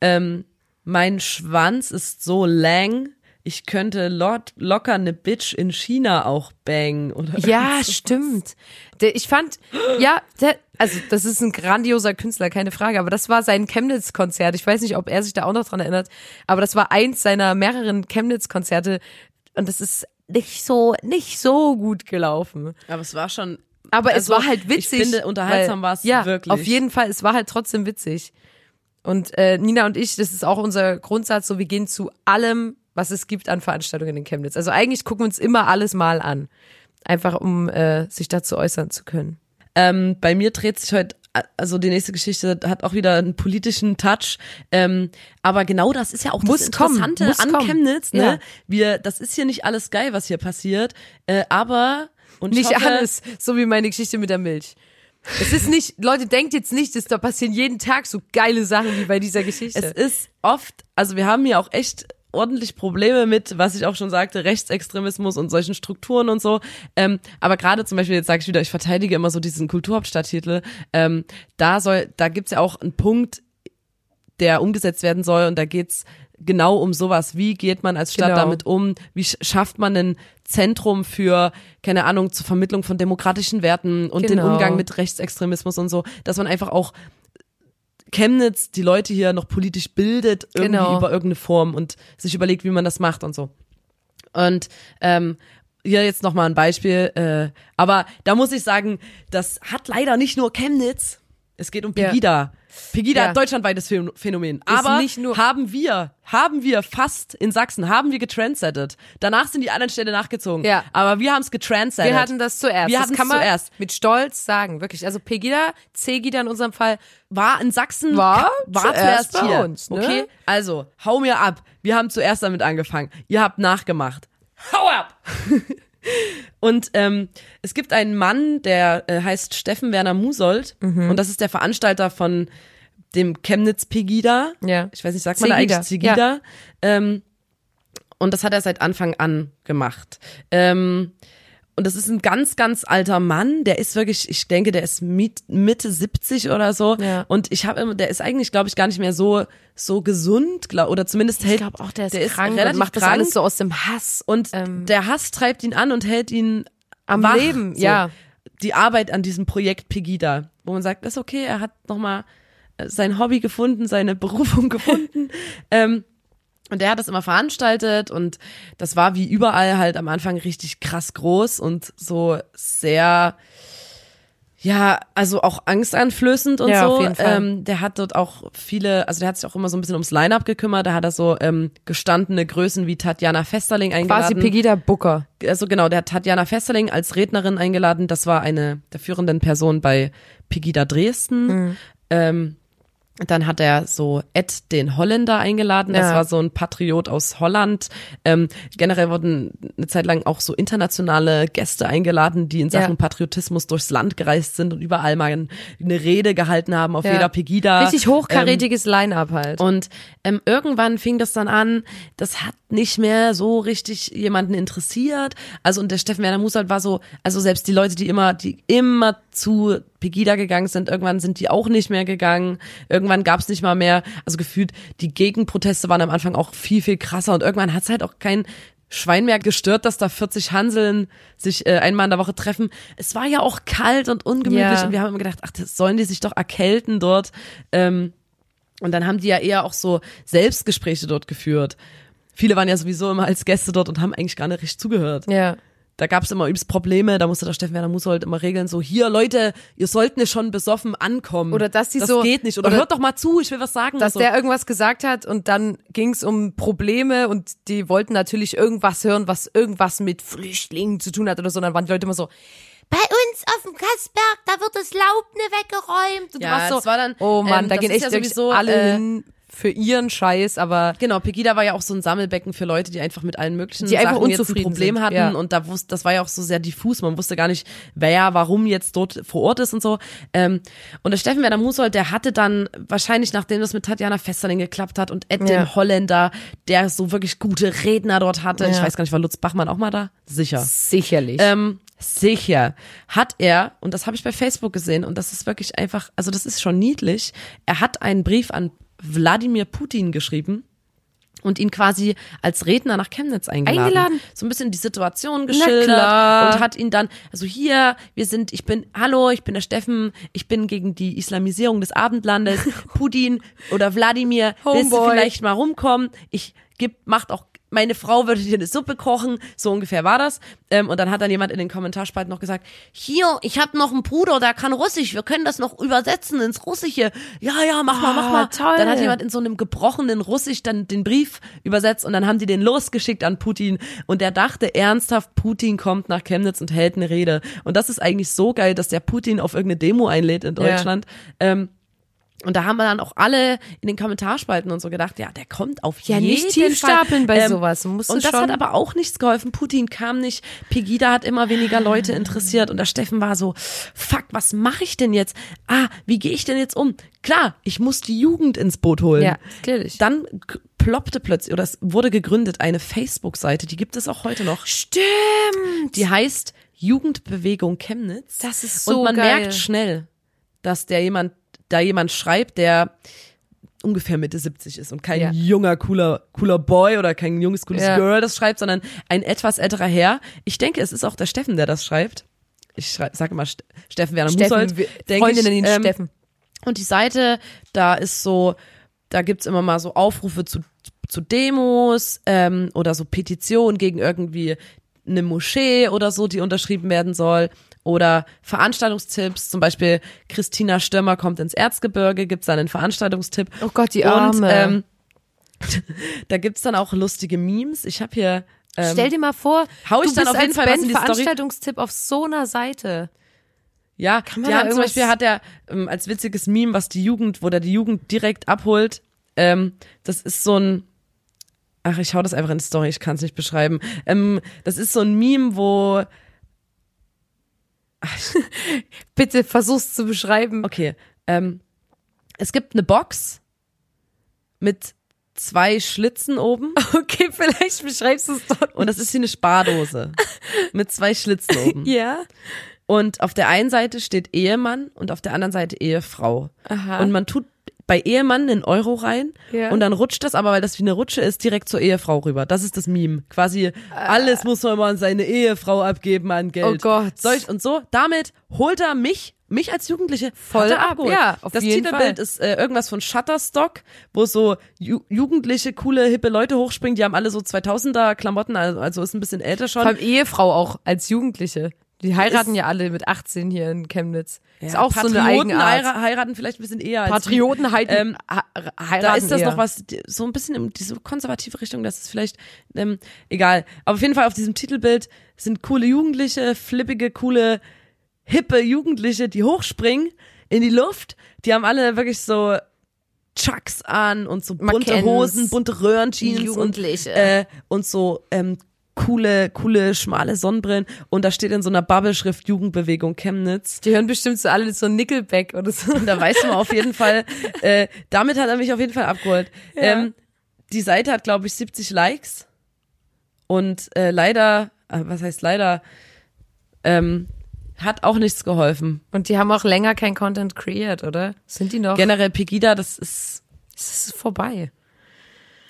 ähm, mein Schwanz ist so lang, ich könnte lot, locker eine Bitch in China auch bangen. Oder Ja, <laughs> stimmt. Der, ich fand, ja, der, also das ist ein grandioser Künstler, keine Frage, aber das war sein Chemnitz-Konzert. Ich weiß nicht, ob er sich da auch noch dran erinnert, aber das war eins seiner mehreren Chemnitz-Konzerte und das ist nicht so, nicht so gut gelaufen. Aber es war schon. Aber also, es war halt witzig. Ich finde, unterhaltsam war es ja, wirklich. Auf jeden Fall, es war halt trotzdem witzig. Und äh, Nina und ich, das ist auch unser Grundsatz, so wir gehen zu allem, was es gibt an Veranstaltungen in Chemnitz. Also eigentlich gucken wir uns immer alles mal an. Einfach um äh, sich dazu äußern zu können. Ähm, bei mir dreht sich heute, also die nächste Geschichte hat auch wieder einen politischen Touch. Ähm, aber genau das ist ja auch Muss das kommen, Interessante muss an kommen. Chemnitz. Ne? Ja. Wir, das ist hier nicht alles geil, was hier passiert. Äh, aber und ich Nicht hoffe, alles, so wie meine Geschichte mit der Milch. Es ist nicht, Leute, denkt jetzt nicht, dass da passieren jeden Tag so geile Sachen wie bei dieser Geschichte. Es ist oft, also wir haben hier auch echt ordentlich Probleme mit, was ich auch schon sagte, Rechtsextremismus und solchen Strukturen und so. Ähm, aber gerade zum Beispiel, jetzt sage ich wieder, ich verteidige immer so diesen Kulturhauptstadttitel. Ähm, da soll, da gibt's ja auch einen Punkt, der umgesetzt werden soll und da geht's genau um sowas. Wie geht man als Stadt Genau. damit um? Wie sch- schafft man ein Zentrum für, keine Ahnung, zur Vermittlung von demokratischen Werten und den Genau. Umgang mit Rechtsextremismus und so, dass man einfach auch Chemnitz die Leute hier noch politisch bildet, irgendwie Genau. über irgendeine Form und sich überlegt, wie man das macht und so. Und ähm, hier jetzt nochmal ein Beispiel, äh, aber da muss ich sagen, das hat leider nicht nur Chemnitz. Es geht um Ja. Pegida. Ja. deutschlandweites Phän- Phänomen. Aber nicht nur- haben wir, haben wir fast in Sachsen, haben wir getrendsettet. Danach sind die anderen Städte nachgezogen. Ja. Aber wir haben es getrendsettet. wir hatten das zuerst. Wir das hatten's kann man zuerst. mit Stolz sagen, wirklich. Also Pegida, C-Gida in unserem Fall, war in Sachsen War war zuerst zuerst, bei hier. uns, ne? Okay, also hau mir ab. Wir haben zuerst damit angefangen. Ihr habt nachgemacht. Hau ab. <laughs> Und ähm, es gibt einen Mann, der äh, heißt Steffen Werner Musold Mhm. und das ist der Veranstalter von dem Chemnitz Pegida. Ja. Ich weiß nicht, sagt man da eigentlich Cegida? Ähm, und das hat er seit Anfang an gemacht. Ähm, und das ist ein ganz, ganz alter Mann. Der ist wirklich, ich denke, der ist mit, Mitte 70 oder so. Ja. Und ich habe immer, der ist eigentlich, glaube ich, gar nicht mehr so so gesund, glaub, oder zumindest ich hält. glaube auch, der ist der krank relativ und macht das krank. alles so aus dem Hass. Und ähm, der Hass treibt ihn an und hält ihn Am wach, Leben, so. ja. Die Arbeit an diesem Projekt Pegida, wo man sagt, ist okay, er hat nochmal sein Hobby gefunden, seine Berufung <laughs> gefunden. ähm, und der hat das immer veranstaltet und das war wie überall halt am Anfang richtig krass groß und so sehr, ja, also auch angsteinflößend und Ja, so. auf jeden Fall. Ähm, der hat dort auch viele, also der hat sich auch immer so ein bisschen ums Line-Up gekümmert. Da hat er so ähm, gestandene Größen wie Tatjana Festerling eingeladen quasi Pegida Booker. also genau, der hat Tatjana Festerling als Rednerin eingeladen. Das war eine der führenden Personen bei Pegida Dresden. Mhm. Ähm, dann hat er so Ed den Holländer eingeladen. Das Ja. war so ein Patriot aus Holland. Ähm, generell wurden eine Zeit lang auch so internationale Gäste eingeladen, die in Sachen Ja. Patriotismus durchs Land gereist sind und überall mal eine Rede gehalten haben auf Ja. jeder Pegida. Richtig hochkarätiges Line-Up halt. Und ähm, irgendwann fing das dann an, das hat nicht mehr so richtig jemanden interessiert. Also und der Steffen Werner Musold war so, also selbst die Leute, die immer, die immer zu Pegida gegangen sind, irgendwann sind die auch nicht mehr gegangen. Irgendwann gab es nicht mal mehr, also gefühlt, die Gegenproteste waren am Anfang auch viel, viel krasser und irgendwann hat es halt auch kein Schwein mehr gestört, dass da 40 Hanseln sich äh, einmal in der Woche treffen. Es war ja auch kalt und ungemütlich Ja. und wir haben immer gedacht, ach, das sollen die sich doch erkälten dort. Ähm, und dann haben die ja eher auch so Selbstgespräche dort geführt. Viele waren ja sowieso immer als Gäste dort und haben eigentlich gar nicht richtig zugehört. ja. da gab es immer übelst Probleme, da musste der Steffen Werner Musold immer regeln, so hier Leute, ihr sollt nicht schon besoffen ankommen. Oder dass die das so- geht nicht. Oder, oder- hört doch mal zu, ich will was sagen. dass und so. der irgendwas gesagt hat und dann ging es um Probleme und die wollten natürlich irgendwas hören, was irgendwas mit Flüchtlingen zu tun hat oder so. Und dann waren die Leute immer so, bei uns auf dem Kassberg, da wird das Laub ne weggeräumt. Und du Ja, warst so, das war dann- oh Mann, ähm, da das gehen echt ja sowieso, alle äh, hin für ihren Scheiß, aber Genau, Pegida war ja auch so ein Sammelbecken für Leute, die einfach mit allen möglichen Die einfach Sachen jetzt ein unzufrieden Problem sind, hatten ja. und da wusste, das war ja auch so sehr diffus, man wusste gar nicht, wer, warum jetzt dort vor Ort ist und so. Ähm, und der Steffen Werner Musold, der hatte dann wahrscheinlich, nachdem das mit Tatjana Festerling geklappt hat und Ed, Ja. den Holländer, der so wirklich gute Redner dort hatte, ich Ja. weiß gar nicht, war Lutz Bachmann auch mal da? Sicher. sicherlich. Ähm, sicher hat er, und das habe ich bei Facebook gesehen, und das ist wirklich einfach, also das ist schon niedlich, er hat einen Brief an Wladimir Putin geschrieben und ihn quasi als Redner nach Chemnitz eingeladen. Eingeladen? So ein bisschen die Situation geschildert und hat ihn dann, also hier, wir sind, ich bin, hallo, ich bin der Steffen, ich bin gegen die Islamisierung des Abendlandes. <laughs> Putin oder Wladimir, willst du vielleicht mal rumkommen? Ich gib, macht auch meine Frau würde dir eine Suppe kochen, so ungefähr war das. Ähm, und dann hat dann jemand in den Kommentarspalten noch gesagt, hier, ich habe noch einen Bruder, der kann Russisch, wir können das noch übersetzen ins Russische. Ja, ja, mach mal, mach Ah, mal. toll. Dann hat jemand in so einem gebrochenen Russisch dann den Brief übersetzt und dann haben die den losgeschickt an Putin und der dachte ernsthaft, Putin kommt nach Chemnitz und hält eine Rede. Und das ist eigentlich so geil, dass der Putin auf irgendeine Demo einlädt in Deutschland. Ähm, und da haben wir dann auch alle in den Kommentarspalten und so gedacht, ja, der kommt auf Ja, jeden nicht tief Fall. Ähm, stapeln bei sowas. Man muss und das schon- hat aber auch nichts geholfen. Putin kam nicht. Pegida hat immer weniger Leute interessiert und der Steffen war so, fuck, was mache ich denn jetzt? Ah, wie gehe ich denn jetzt um? Klar, ich muss die Jugend ins Boot holen. Ja, natürlich. Dann ploppte plötzlich, oder es wurde gegründet, eine Facebook-Seite, die gibt es auch heute noch. Stimmt. Die heißt Jugendbewegung Chemnitz. Das ist so Und man geil. merkt schnell, dass der jemand, da jemand schreibt, der ungefähr Mitte 70 ist und kein Ja. junger, cooler, cooler Boy oder kein junges, cooles Ja. Girl das schreibt, sondern ein etwas älterer Herr. Ich denke, es ist auch der Steffen, der das schreibt. Ich sage immer St Steffen Werner Steffen, Musold. Freunde ich, ihn ähm, Steffen. und die Seite, da ist so, da gibt's immer mal so Aufrufe zu, zu Demos ähm, oder so Petitionen gegen irgendwie eine Moschee oder so, die unterschrieben werden soll. Oder Veranstaltungstipps, zum Beispiel Christina Stürmer kommt ins Erzgebirge, gibt's dann einen Veranstaltungstipp. Oh Gott, die Und Arme. ähm, <laughs> da gibt's dann auch lustige Memes. Ich habe hier ähm, Stell dir mal vor, hau ich du dann bist auf jeden Fall was Band in die Story. Veranstaltungstipp auf so einer Seite. Ja, man die da haben zum Beispiel hat er ähm, als witziges Meme, was die Jugend, wo der die Jugend direkt abholt. Ähm, das ist so ein, ach, ich hau das einfach in die Story, ich kann es nicht beschreiben. Ähm, das ist so ein Meme, wo, <laughs> Bitte versuch's zu beschreiben. okay, ähm, es gibt eine Box mit zwei Schlitzen oben <laughs> Okay, vielleicht beschreibst du es doch. und das ist wie eine Spardose <laughs> mit zwei Schlitzen oben. Ja. Und auf der einen Seite steht Ehemann und auf der anderen Seite Ehefrau. Aha. Und man tut bei Ehemann einen Euro rein Ja. und dann rutscht das aber, weil das wie eine Rutsche ist, direkt zur Ehefrau rüber. Das ist das Meme. Quasi alles muss man mal an seine Ehefrau abgeben an Geld. Oh Gott. Solch und so. Damit holt er mich, mich als Jugendliche Voll ab, abgeholt. ja, auf das jeden Titelbild Fall. ist äh, irgendwas von Shutterstock, wo so ju jugendliche, coole, hippe Leute hochspringen. Die haben alle so 2000er Klamotten, also, also ist ein bisschen älter schon. Vor allem Ehefrau auch als Jugendliche. Die heiraten ja alle mit 18 hier in Chemnitz. ist auch so eine Patrioten Eigenart. heira- heiraten vielleicht ein bisschen eher als Patrioten heiraten, Ähm, heiraten da ist das eher. noch was, so ein bisschen in diese konservative Richtung, das ist vielleicht, ähm, egal. Aber auf jeden Fall auf diesem Titelbild sind coole Jugendliche, flippige, coole, hippe Jugendliche, die hochspringen in die Luft. Die haben alle wirklich so Chucks an und so bunte. Hosen, bunte Röhrenjeans und, äh, und so ähm, coole, coole, schmale Sonnenbrillen. Und da steht in so einer Bubble-Schrift Jugendbewegung Chemnitz. Die hören bestimmt so alle so Nickelback oder so. Und <laughs> da weiß man auf jeden Fall, äh, damit hat er mich auf jeden Fall abgeholt. Ähm, die Seite hat, glaube ich, 70 Likes. Und äh, leider, äh, was heißt leider, ähm, hat auch nichts geholfen. Und die haben auch länger kein Content kreiert, oder? Sind die noch? Generell Pegida, das ist, Es ist vorbei.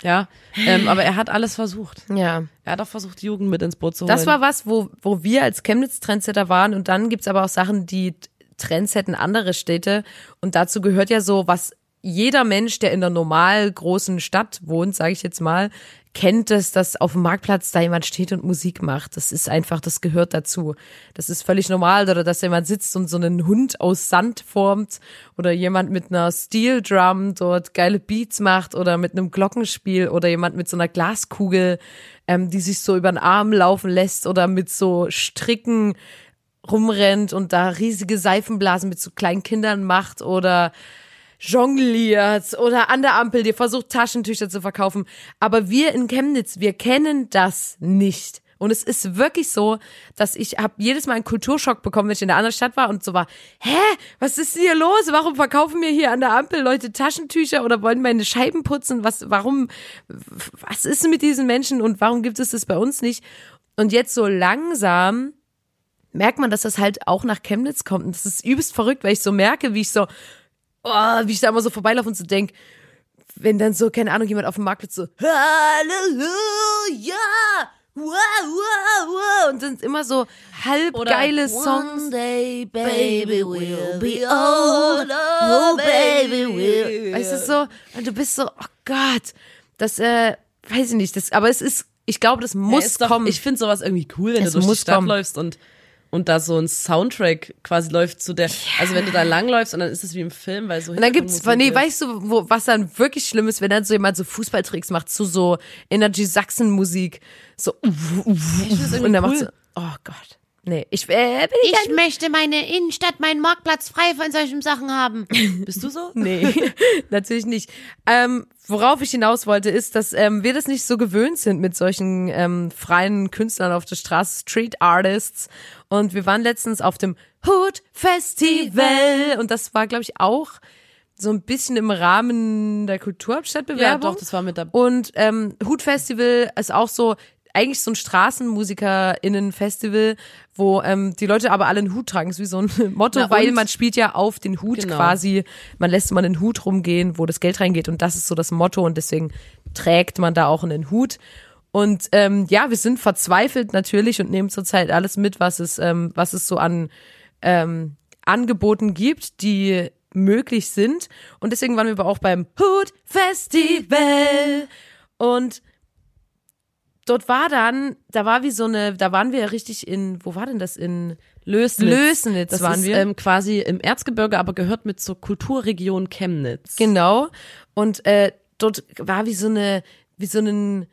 Ja, ähm, aber er hat alles versucht. Ja. Er hat auch versucht, die Jugend mit ins Boot zu holen. Das war was, wo, wo wir als Chemnitz-Trendsetter waren und dann gibt's aber auch Sachen, die Trends hätten andere Städte und dazu gehört ja so, was jeder Mensch, der in einer normal großen Stadt wohnt, sage ich jetzt mal, kennt es, dass auf dem Marktplatz da jemand steht und Musik macht. Das ist einfach, das gehört dazu. Das ist völlig normal. Oder dass jemand sitzt und so einen Hund aus Sand formt oder jemand mit einer Steel Drum dort geile Beats macht oder mit einem Glockenspiel oder jemand mit so einer Glaskugel, ähm, die sich so über den Arm laufen lässt oder mit so Stricken rumrennt und da riesige Seifenblasen mit so kleinen Kindern macht oder jongliert oder an der Ampel dir versucht Taschentücher zu verkaufen. Aber wir in Chemnitz, wir kennen das nicht. Und es ist wirklich so, dass ich habe jedes Mal einen Kulturschock bekommen, wenn ich in der anderen Stadt war und so war, hä, was ist denn hier los? Warum verkaufen mir hier an der Ampel Leute Taschentücher oder wollen meine Scheiben putzen? Was, warum, was ist mit diesen Menschen und warum gibt es das bei uns nicht? Und jetzt so langsam merkt man, dass das halt auch nach Chemnitz kommt. Und das ist übelst verrückt, weil ich so merke, wie ich so, oh, wie ich da immer so vorbeilaufe und so denk, wenn dann so, keine Ahnung, jemand auf dem Marktplatz so, Halleluja, wow, wow, wow, und dann immer so halb geile Songs. One day, baby, will be older. Oh, baby, will. Weißt du, so, und du bist so, oh Gott, das, äh, weiß ich nicht, das, aber es ist, ich glaube, das muss Ja, doch, kommen. Ich finde sowas irgendwie cool, wenn Es du durch die Stadt kommen. läufst und und da so ein Soundtrack quasi läuft zu der, also wenn du da langläufst und dann ist es wie im Film, weil so Und dann gibt's, Hintergrundmusik nee, weißt du, wo, was dann wirklich schlimm ist, wenn dann so jemand so Fußballtricks macht zu so Energy Sachsen Musik, so irgendwie und dann macht cool. so, oh Gott, nee, ich äh, bin ich, Ich möchte meine Innenstadt, meinen Marktplatz frei von solchen Sachen haben. <laughs> Bist du so? nee, <laughs> natürlich nicht. Ähm, worauf ich hinaus wollte, ist, dass ähm, wir das nicht so gewöhnt sind mit solchen ähm, freien Künstlern auf der Straße, Street Artists. Und wir waren letztens auf dem Hood Festival und das war, glaube ich, auch so ein bisschen im Rahmen der Kulturhauptstadtbewerbung. Ja, doch, das war mit dabei. Und ähm, Hut Festival ist auch so eigentlich so ein StraßenmusikerInnen-Festival, wo ähm, die Leute aber alle einen Hut tragen. Das ist wie so ein <laughs> Motto, Na, weil man spielt ja auf den Hut Genau. quasi. Man lässt mal einen Hut rumgehen, wo das Geld reingeht und das ist so das Motto und deswegen trägt man da auch einen Hut. Und ähm, ja, wir sind verzweifelt natürlich und nehmen zurzeit alles mit, was es, ähm, was es so an ähm, Angeboten gibt, die möglich sind. Und deswegen waren wir aber auch beim Hood Festival. Und dort war dann, da war wie so eine, da waren wir richtig in, wo war denn das? In Lösnitz. Lösnitz das waren ist, wir. Ähm, quasi im Erzgebirge, aber gehört mit zur Kulturregion Chemnitz. Genau. Und äh, dort war wie so eine, wie so ein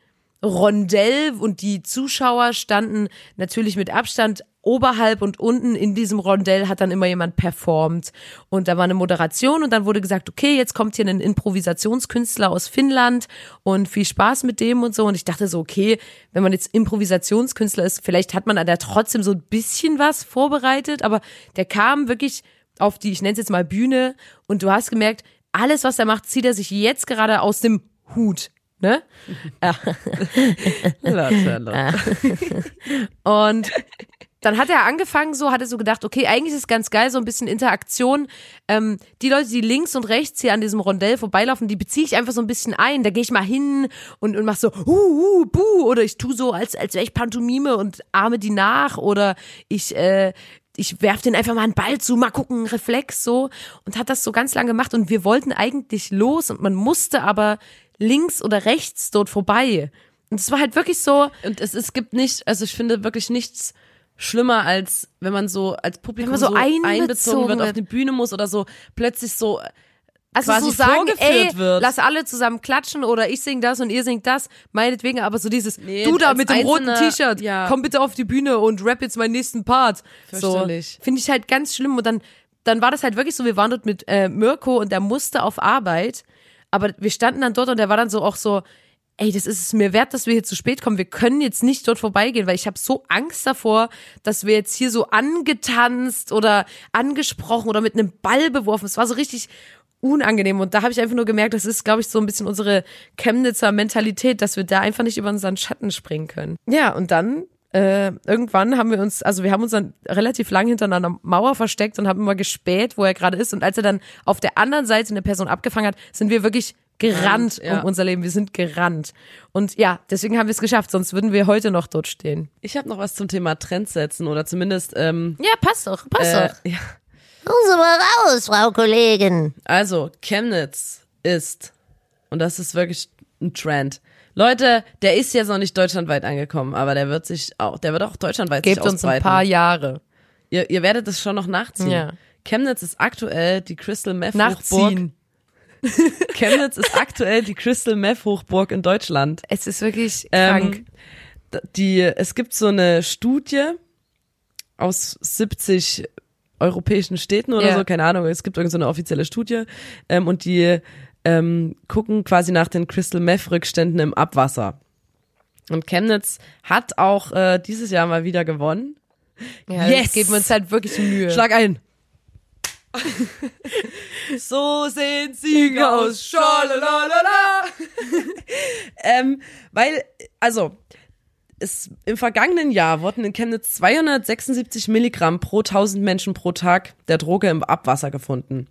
Rondell und die Zuschauer standen natürlich mit Abstand oberhalb und unten in diesem Rondell hat dann immer jemand performt und da war eine Moderation und dann wurde gesagt, okay, jetzt kommt hier ein Improvisationskünstler aus Finnland und viel Spaß mit dem und so und ich dachte so, okay, wenn man jetzt Improvisationskünstler ist, vielleicht hat man da trotzdem so ein bisschen was vorbereitet, aber der kam wirklich auf die, ich nenne es jetzt mal Bühne und du hast gemerkt, alles, was er macht, zieht er sich jetzt gerade aus dem Hut. Ne? <laughs> <laughs> Und dann hat er angefangen, so hat er so gedacht, okay, eigentlich ist es ganz geil, so ein bisschen Interaktion. Ähm, die Leute, die links und rechts hier an diesem Rondell vorbeilaufen, die beziehe ich einfach so ein bisschen ein. Da gehe ich mal hin und, und mach so, uh, uh, buh, oder ich tu so, als, als wäre ich Pantomime und ahme die nach oder ich, äh, ich werf den einfach mal einen Ball zu, mal gucken, Reflex so und hat das so ganz lange gemacht und wir wollten eigentlich los und man musste aber links oder rechts dort vorbei. Und es war halt wirklich so, Und es, es gibt nicht, also ich finde wirklich nichts schlimmer, als wenn man so als Publikum so so, einbezogen einbezogen wird, auf die Bühne muss oder so plötzlich so also quasi so sagen, vorgeführt ey, wird. lass alle zusammen klatschen oder ich sing das und ihr singt das, meinetwegen, aber so dieses, Nee, du da mit dem roten T-Shirt, ja. komm bitte auf die Bühne und rap jetzt meinen nächsten Part. So. Finde ich halt ganz schlimm und dann, dann war das halt wirklich so, wir waren dort mit äh, Mirko und der musste auf Arbeit, aber wir standen dann dort und der war dann so auch so, ey, das ist es mir wert, dass wir hier zu spät kommen. Wir können jetzt nicht dort vorbeigehen, weil ich habe so Angst davor, dass wir jetzt hier so angetanzt oder angesprochen oder mit einem Ball beworfen. Es war so richtig unangenehm und da habe ich einfach nur gemerkt, das ist, glaube ich, so ein bisschen unsere Chemnitzer Mentalität, dass wir da einfach nicht über unseren Schatten springen können. Ja, und dann äh, irgendwann haben wir uns, also wir haben uns dann relativ lang hinter einer Mauer versteckt und haben immer gespäht, wo er gerade ist. Und als er dann auf der anderen Seite eine Person abgefangen hat, sind wir wirklich gerannt Ja. um unser Leben. Wir sind gerannt. Und ja, deswegen haben wir es geschafft, sonst würden wir heute noch dort stehen. Ich habe noch was zum Thema Trends setzen oder zumindest ähm, Ja, passt doch, passt äh, doch. ja. Kommen Sie mal raus, Frau Kollegin. Also Chemnitz ist, und das ist wirklich ein Trend. Leute, der ist jetzt noch nicht deutschlandweit angekommen, aber der wird sich auch, der wird auch deutschlandweit Gebt sich uns ein paar Jahre. Ihr, ihr werdet es schon noch nachziehen. Ja. Chemnitz ist aktuell die Crystal Meth Hochburg. <laughs> Chemnitz ist aktuell die Crystal Meth Hochburg in Deutschland. Es ist wirklich krank. Ähm, die, es gibt so eine Studie aus 70 europäischen Städten oder Ja. so, keine Ahnung, es gibt irgendeine so eine offizielle Studie ähm, und die ähm, gucken quasi nach den Crystal Meth Rückständen im Abwasser. Und Chemnitz hat auch äh, dieses Jahr mal wieder gewonnen. ja, yes! yes! geben wir uns halt wirklich Mühe. Schlag ein. <laughs> so sehen Sieger aus. Schalalala. <laughs> ähm, weil, also, es, im vergangenen Jahr wurden in Chemnitz 276 Milligramm pro 1000 Menschen pro Tag der Droge im Abwasser gefunden.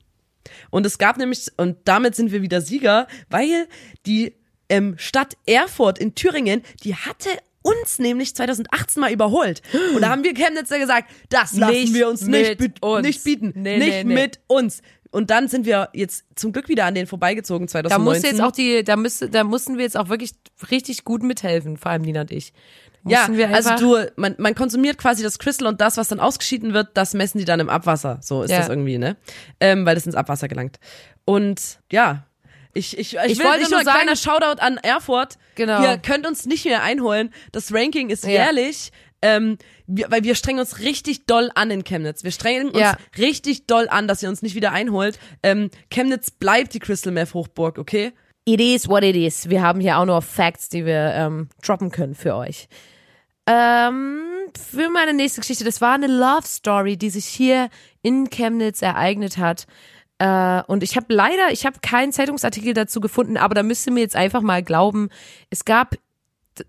Und es gab nämlich, und damit sind wir wieder Sieger, weil die ähm, Stadt Erfurt in Thüringen, die hatte uns nämlich 2018 mal überholt. Und da haben wir Chemnitzer gesagt, das lassen Nicht wir uns nicht, uns. nicht bieten. Nee, nicht nee, nee. mit uns. Und dann sind wir jetzt zum Glück wieder an denen vorbeigezogen 2019. Da musste jetzt auch die, da müsste, da mussten wir jetzt auch wirklich richtig gut mithelfen, vor allem Nina und ich. Ja, mussten wir also du, man, man konsumiert quasi das Crystal und das, was dann ausgeschieden wird, das messen die dann im Abwasser. So ist Ja. das irgendwie, ne? Ähm, weil das ins Abwasser gelangt. Und ja, ich, ich, ich, Ich will wollte nicht nur nur ein kleiner sagen- Shoutout an Erfurt. Genau. Ihr könnt uns nicht mehr einholen. Das Ranking ist Ja. jährlich. Ähm, wir, weil wir strengen uns richtig doll an in Chemnitz. Wir strengen uns Ja. richtig doll an, dass ihr uns nicht wieder einholt. Ähm, Chemnitz bleibt die Crystal Meth Hochburg, okay? It is what it is. Wir haben hier auch noch Facts, die wir ähm, droppen können für euch. Ähm, für meine nächste Geschichte, das war eine Love Story, die sich hier in Chemnitz ereignet hat. Äh, und ich habe leider, ich habe keinen Zeitungsartikel dazu gefunden, aber da müsst ihr mir jetzt einfach mal glauben, es gab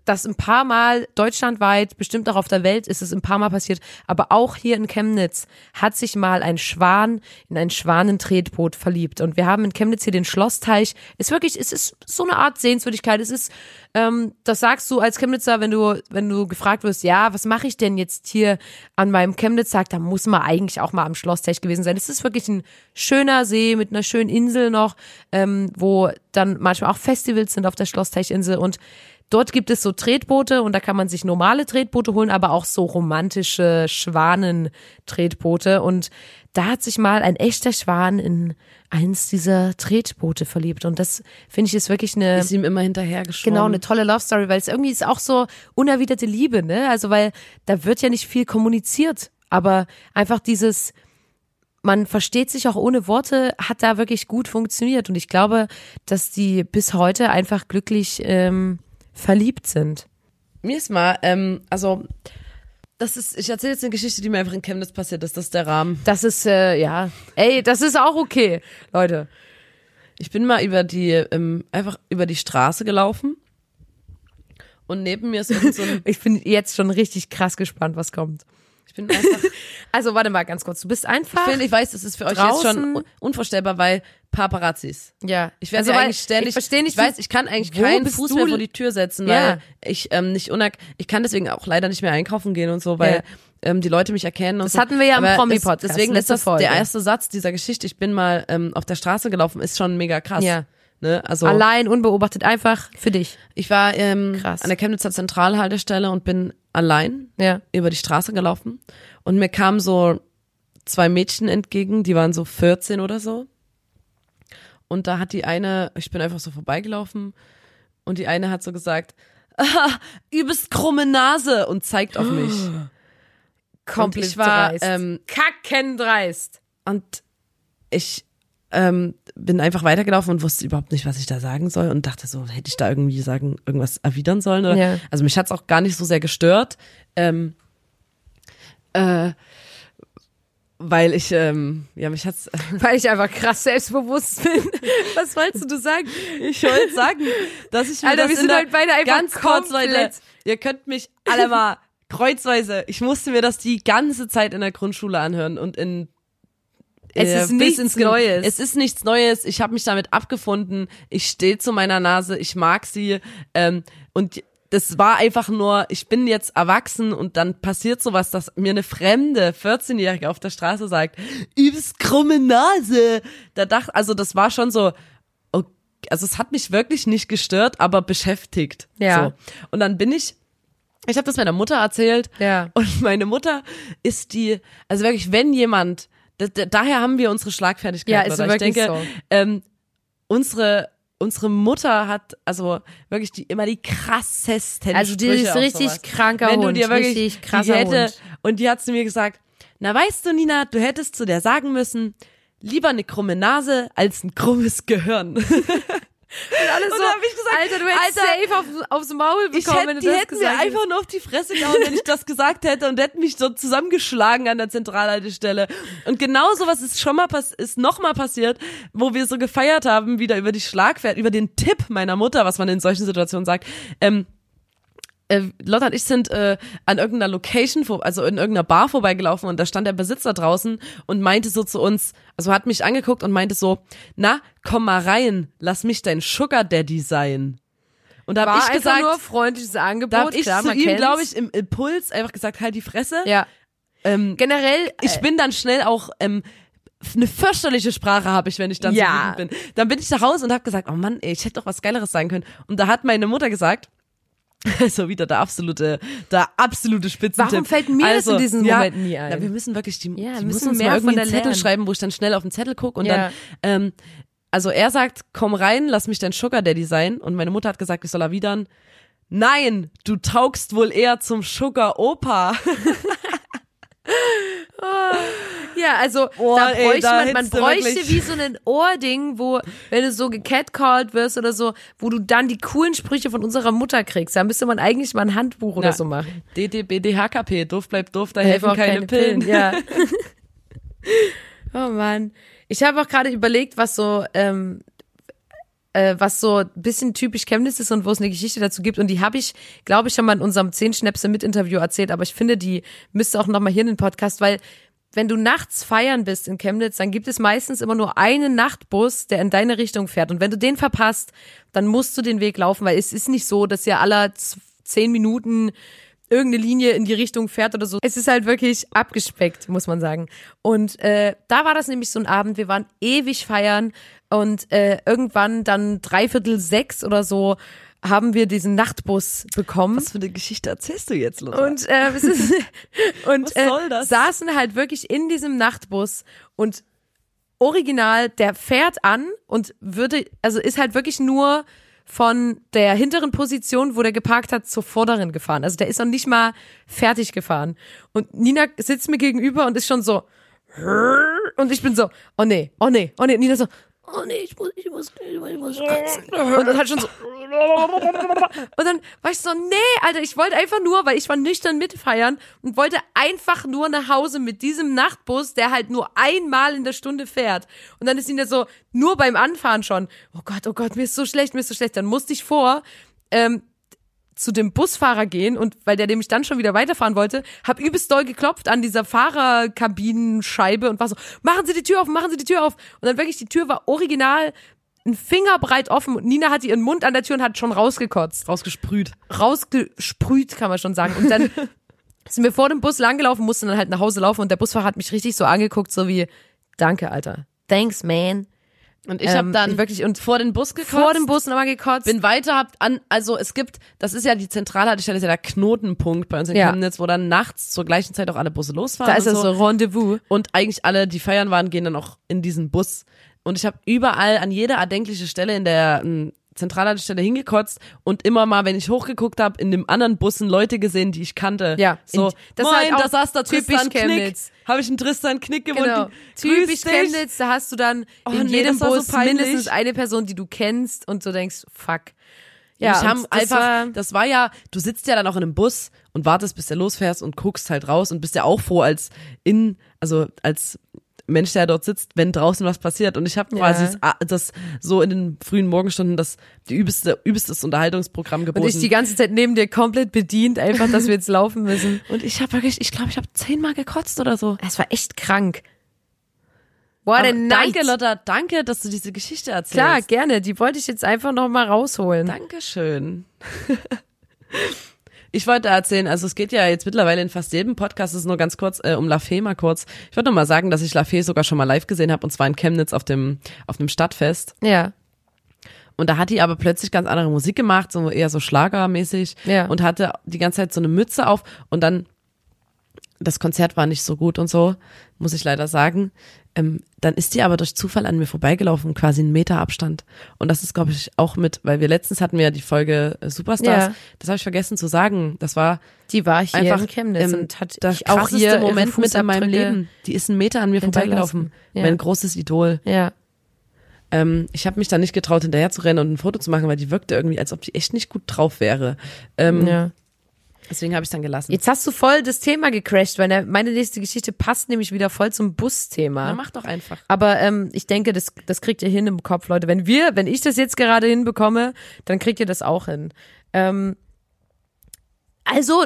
das ein paar Mal deutschlandweit, bestimmt auch auf der Welt ist es ein paar Mal passiert, aber auch hier in Chemnitz hat sich mal ein Schwan in ein Schwanentretboot verliebt. Und wir haben in Chemnitz hier den Schlossteich. Ist wirklich, es ist so eine Art Sehenswürdigkeit. Es ist, ähm, das sagst du als Chemnitzer, wenn du, wenn du gefragt wirst, ja, was mache ich denn jetzt hier an meinem Chemnitz-Tag, da muss man eigentlich auch mal am Schlossteich gewesen sein. Es ist wirklich ein schöner See mit einer schönen Insel noch, ähm, wo dann manchmal auch Festivals sind auf der Schlossteichinsel und Dort gibt es so Tretboote und da kann man sich normale Tretboote holen, aber auch so romantische Schwanentretboote. Und da hat sich mal ein echter Schwan in eins dieser Tretboote verliebt. Und das finde ich ist wirklich eine Ist ihm immer hinterhergeschwommen. genau eine tolle Love Story, weil es irgendwie ist auch so unerwiderte Liebe, ne? Also weil da wird ja nicht viel kommuniziert, aber einfach dieses man versteht sich auch ohne Worte, hat da wirklich gut funktioniert. Und ich glaube, dass die bis heute einfach glücklich ähm, verliebt sind. Mir ist mal, ähm, also, das ist, ich erzähle jetzt eine Geschichte, die mir einfach in Chemnitz passiert ist. Das ist der Rahmen. Das ist, äh, ja, ey, das ist auch okay, Leute. Ich bin mal über die, ähm, einfach über die Straße gelaufen. Und neben mir ist so ein, <laughs> Ich bin jetzt schon richtig krass gespannt, was kommt. Ich bin einfach, <laughs> Also warte mal ganz kurz, du bist einfach. ich, finde, ich weiß, das ist für euch jetzt schon un- unvorstellbar, weil Paparazzis. ja, Ich werde also, eigentlich ständig, Ich verstehe nicht, ich weiß, ich kann eigentlich keinen Fuß mehr vor die Tür setzen, Ja. weil ich ähm, nicht unak ich kann deswegen auch leider nicht mehr einkaufen gehen und so, weil Ja. ähm, die Leute mich erkennen und Das so. hatten wir ja im das- Deswegen ist das Folge. der erste Satz dieser Geschichte. Ich bin mal ähm, auf der Straße gelaufen, ist schon mega krass. Ja. Ne? Also allein unbeobachtet einfach für dich. ich war ähm, Krass. an der Chemnitzer Zentralhaltestelle und bin allein Ja. über die Straße gelaufen und mir kamen so zwei Mädchen entgegen, die waren so 14 oder so. Und da hat die eine, ich bin einfach so vorbeigelaufen und die eine hat so gesagt, ah, übelst krumme Nase und zeigt auf mich. <gasps> Komplett ich war, dreist. ähm, kackendreist. Und ich ähm, bin einfach weitergelaufen und wusste überhaupt nicht, was ich da sagen soll und dachte so, hätte ich da irgendwie sagen, irgendwas erwidern sollen oder? Ja. Also mich hat's auch gar nicht so sehr gestört, ähm, äh, weil ich, ähm, ja, mich hat's, <laughs> Weil ich einfach krass selbstbewusst bin. <laughs> Was wolltest du sagen? ich wollte sagen, dass ich mir Alter, das wir in sind halt beide einfach ganz kurz, Leute, ihr könnt mich alle mal kreuzweise, ich musste mir das die ganze Zeit in der Grundschule anhören und in Es äh, ist bis nichts ins Neues. Es ist nichts Neues. Ich habe mich damit abgefunden. Ich stehe zu meiner Nase. Ich mag sie. Ähm, und das war einfach nur, ich bin jetzt erwachsen und dann passiert sowas, dass mir eine fremde 14-Jährige auf der Straße sagt, übelst krumme Nase. Da dachte, also das war schon so, wirklich, also es hat mich wirklich nicht gestört, aber beschäftigt. Ja. So. Und dann bin ich, ich habe das meiner Mutter erzählt Ja. und meine Mutter ist die, also wirklich, wenn jemand, da, da, daher haben wir unsere Schlagfertigkeit. Ja, ist wirklich ich denke, so. ähm, unsere unsere Mutter hat also wirklich die immer die krassesten Also die Sprüche ist richtig kranker Wenn du Hund, dir wirklich richtig krasser die hätte, Hund. und die hat zu mir gesagt, na weißt du Nina, du hättest zu der sagen müssen, lieber eine krumme Nase als ein krummes Gehirn. <laughs> Alles Und so, ich gesagt, Alter, du hättest Alter, safe auf, aufs Maul bekommen, Ich hätte, wenn du die das hätten mir gesagt einfach nur auf die Fresse gehauen, wenn ich das gesagt hätte und hätten mich so zusammengeschlagen an der Zentralhaltestelle. Und genau sowas ist schon mal pass ist noch mal passiert, wo wir so gefeiert haben, wieder über die Schlagwert, über den Tipp meiner Mutter, was man in solchen Situationen sagt. Ähm, äh, Lotta und ich sind äh, an irgendeiner Location, vor, also in irgendeiner Bar vorbeigelaufen und da stand der Besitzer draußen und meinte so zu uns, also hat mich angeguckt und meinte so, na, komm mal rein, lass mich dein Sugar Daddy sein. Und da habe ich gesagt, nur freundliches Angebot, da habe ich klar, zu ihm, glaube ich, im Impuls einfach gesagt, halt die Fresse. Ja. Ähm, Generell, ich bin dann schnell auch ähm, eine fürchterliche Sprache habe ich, wenn ich dann Ja. so wütend bin. Dann bin ich nach Hause und habe gesagt, oh Mann, ey, ich hätte doch was Geileres sagen können. Und da hat meine Mutter gesagt, <laughs> also wieder der absolute, der absolute Spitzentipp. Warum fällt mir das in diesen ja, Momenten nie ein? Na, wir müssen wirklich die, Ja, die müssen müssen uns mehr mal irgendwie einen Zettel lernen. schreiben, wo ich dann schnell auf den Zettel gucke und Ja. dann, ähm, also er sagt, komm rein, lass mich dein Sugar Daddy sein. Und meine Mutter hat gesagt, ich soll erwidern, nein, du taugst wohl eher zum Sugar Opa. <laughs> <laughs> ja, also Boah, da ey, bräuchte da man, man bräuchte wie so ein Ohrding, wo, wenn du so gecatcalled wirst oder so, wo du dann die coolen Sprüche von unserer Mutter kriegst. Da müsste man eigentlich mal ein Handbuch oder so machen. DDBDHKP, doof bleibt doof, da Helfen helfen keine, Pillen. Ja. <laughs> oh Mann. Ich habe auch gerade überlegt, was so, ähm, äh, was so ein bisschen typisch Chemnitz ist und wo es eine Geschichte dazu gibt. Und die habe ich, glaube ich, schon mal in unserem zehn Schnäpse mit Interview erzählt. Aber ich finde, die müsste auch noch mal hier in den Podcast, weil wenn du nachts feiern bist in Chemnitz, dann gibt es meistens immer nur einen Nachtbus, der in deine Richtung fährt. Und wenn du den verpasst, dann musst du den Weg laufen, weil es ist nicht so, dass ihr aller z- zehn Minuten irgendeine Linie in die Richtung fährt oder so. Es ist halt wirklich abgespeckt, muss man sagen. Und äh, da war das nämlich so ein Abend, wir waren ewig feiern und äh, irgendwann dann dreiviertel sechs oder so haben wir diesen Nachtbus bekommen. Was für eine Geschichte erzählst du jetzt, Lothar? Und äh, es ist, <laughs> und? Äh, saßen halt wirklich in diesem Nachtbus und original, der fährt an und würde, also ist halt wirklich nur von der hinteren Position, wo der geparkt hat, zur vorderen gefahren. Also der ist noch nicht mal fertig gefahren. Und Nina sitzt mir gegenüber und ist schon so, und ich bin so, oh nee, oh nee, oh nee. Nina so, oh nee, ich muss, ich muss, ich muss, kotzen. <laughs> Und dann halt schon so, <laughs> und dann war ich so, nee, Alter, ich wollte einfach nur, weil ich war nüchtern mitfeiern und wollte einfach nur nach Hause mit diesem Nachtbus, der halt nur einmal in der Stunde fährt. Und dann ist ihn ja so, nur beim Anfahren schon, oh Gott, oh Gott, mir ist so schlecht, mir ist so schlecht. Dann musste ich vor, ähm, zu dem Busfahrer gehen und weil der nämlich dann schon wieder weiterfahren wollte, hab übelst doll geklopft an dieser Fahrerkabinenscheibe und war so, machen Sie die Tür auf, machen Sie die Tür auf. Und dann wirklich, die Tür war original ein Fingerbreit offen und Nina hatte ihren Mund an der Tür und hat schon rausgekotzt. Rausgesprüht. Rausgesprüht, kann man schon sagen. Und dann <laughs> sind wir vor dem Bus langgelaufen, mussten dann halt nach Hause laufen und der Busfahrer hat mich richtig so angeguckt, so wie, danke, Alter. Thanks, man. Und ich Ähm, habe dann ich wirklich- und vor den Bus gekotzt. Vor dem Bus nochmal gekotzt. bin weiter, hab an, also es gibt, das ist ja die Zentralhaltestelle, ist ja der Knotenpunkt bei uns in Ja. Chemnitz, wo dann nachts zur gleichen Zeit auch alle Busse losfahren. da ist das so Rendezvous. Und eigentlich alle, die feiern waren, gehen dann auch in diesen Bus. Und ich habe überall an jeder erdenkliche Stelle in der ähm, Zentralhaltestelle hingekotzt und immer mal, wenn ich hochgeguckt habe, in dem anderen Bussen Leute gesehen, die ich kannte. Ja, so, in- das ist moin, halt da saß der typisch Tristan Knick. Chemnitz. Habe ich einen Tristan Knick gewohnt. Genau. Typisch. Chemnitz, da hast du dann Oh, in nee, jedem so Bus peinlich. mindestens eine Person, die du kennst und du denkst, fuck. Ja, ich haben einfach, war- das war ja, du sitzt ja dann auch in einem Bus und wartest, bis der losfährst und guckst halt raus und bist ja auch froh als in, also als Mensch, der dort sitzt, wenn draußen was passiert. Und ich habe quasi Ja. das, das so in den frühen Morgenstunden das die übelste, übelstes Unterhaltungsprogramm geboten. Und ich die ganze Zeit neben dir komplett bedient, einfach, dass wir jetzt laufen müssen. <laughs> und ich habe wirklich, ich glaube, ich habe zehnmal gekotzt oder so. Es war echt krank. What Aber a night. danke, Lotta, danke, dass du diese Geschichte erzählst. Klar, gerne. Die wollte ich jetzt einfach noch mal rausholen. Dankeschön. <laughs> Ich wollte erzählen, also es geht ja jetzt mittlerweile in fast jedem Podcast, es ist nur ganz kurz äh, um La Fee mal kurz. Ich wollte nur mal sagen, dass ich La Fee sogar schon mal live gesehen habe und zwar in Chemnitz auf dem auf dem Stadtfest. Ja. Und da hat die aber plötzlich ganz andere Musik gemacht, so eher so schlagermäßig Ja. und hatte die ganze Zeit so eine Mütze auf und dann das Konzert war nicht so gut und so, muss ich leider sagen. Ähm, dann ist die aber durch Zufall an mir vorbeigelaufen, quasi einen Meter Abstand. Und das ist, glaube ich, auch mit, weil wir letztens hatten wir ja die Folge äh, Superstars. Ja. Das habe ich vergessen zu sagen. Das war Die war hier einfach in Chemnitz ähm, und hat ich auch hier Moment mit in meinem Leben. Die ist einen Meter an mir vorbeigelaufen. Ja. Mein großes Idol. Ja. Ähm, ich habe mich da nicht getraut, hinterher zu rennen und ein Foto zu machen, weil die wirkte irgendwie, als ob die echt nicht gut drauf wäre. Ähm, ja. Deswegen habe ich dann gelassen. Jetzt hast du voll das Thema gecrashed, weil ne- meine nächste Geschichte passt nämlich wieder voll zum Busthema. Na, mach doch einfach. Aber ähm, ich denke, das, das kriegt ihr hin im Kopf, Leute. Wenn wir, wenn ich das jetzt gerade hinbekomme, dann kriegt ihr das auch hin. Ähm, also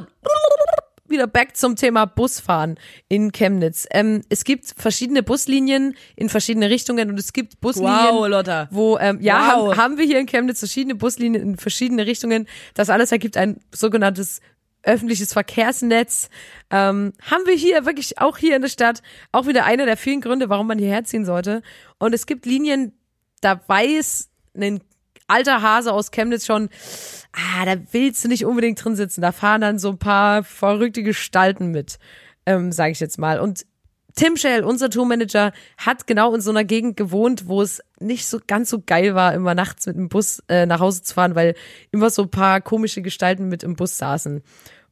wieder back zum Thema Busfahren in Chemnitz. Ähm, es gibt verschiedene Buslinien in verschiedene Richtungen und es gibt Buslinien, Wow, Lotta. wo ähm, ja Wow. haben, haben wir hier in Chemnitz verschiedene Buslinien in verschiedene Richtungen. Das alles ergibt ein sogenanntes öffentliches Verkehrsnetz. Ähm, haben wir hier wirklich auch hier in der Stadt auch wieder einer der vielen Gründe, warum man hierher ziehen sollte. Und es gibt Linien, da weiß ein alter Hase aus Chemnitz schon, ah, da willst du nicht unbedingt drin sitzen. Da fahren dann so ein paar verrückte Gestalten mit, ähm, sage ich jetzt mal. Und Tim Schell, unser Tourmanager, hat genau in so einer Gegend gewohnt, wo es nicht so ganz so geil war, immer nachts mit dem Bus äh, nach Hause zu fahren, weil immer so ein paar komische Gestalten mit im Bus saßen.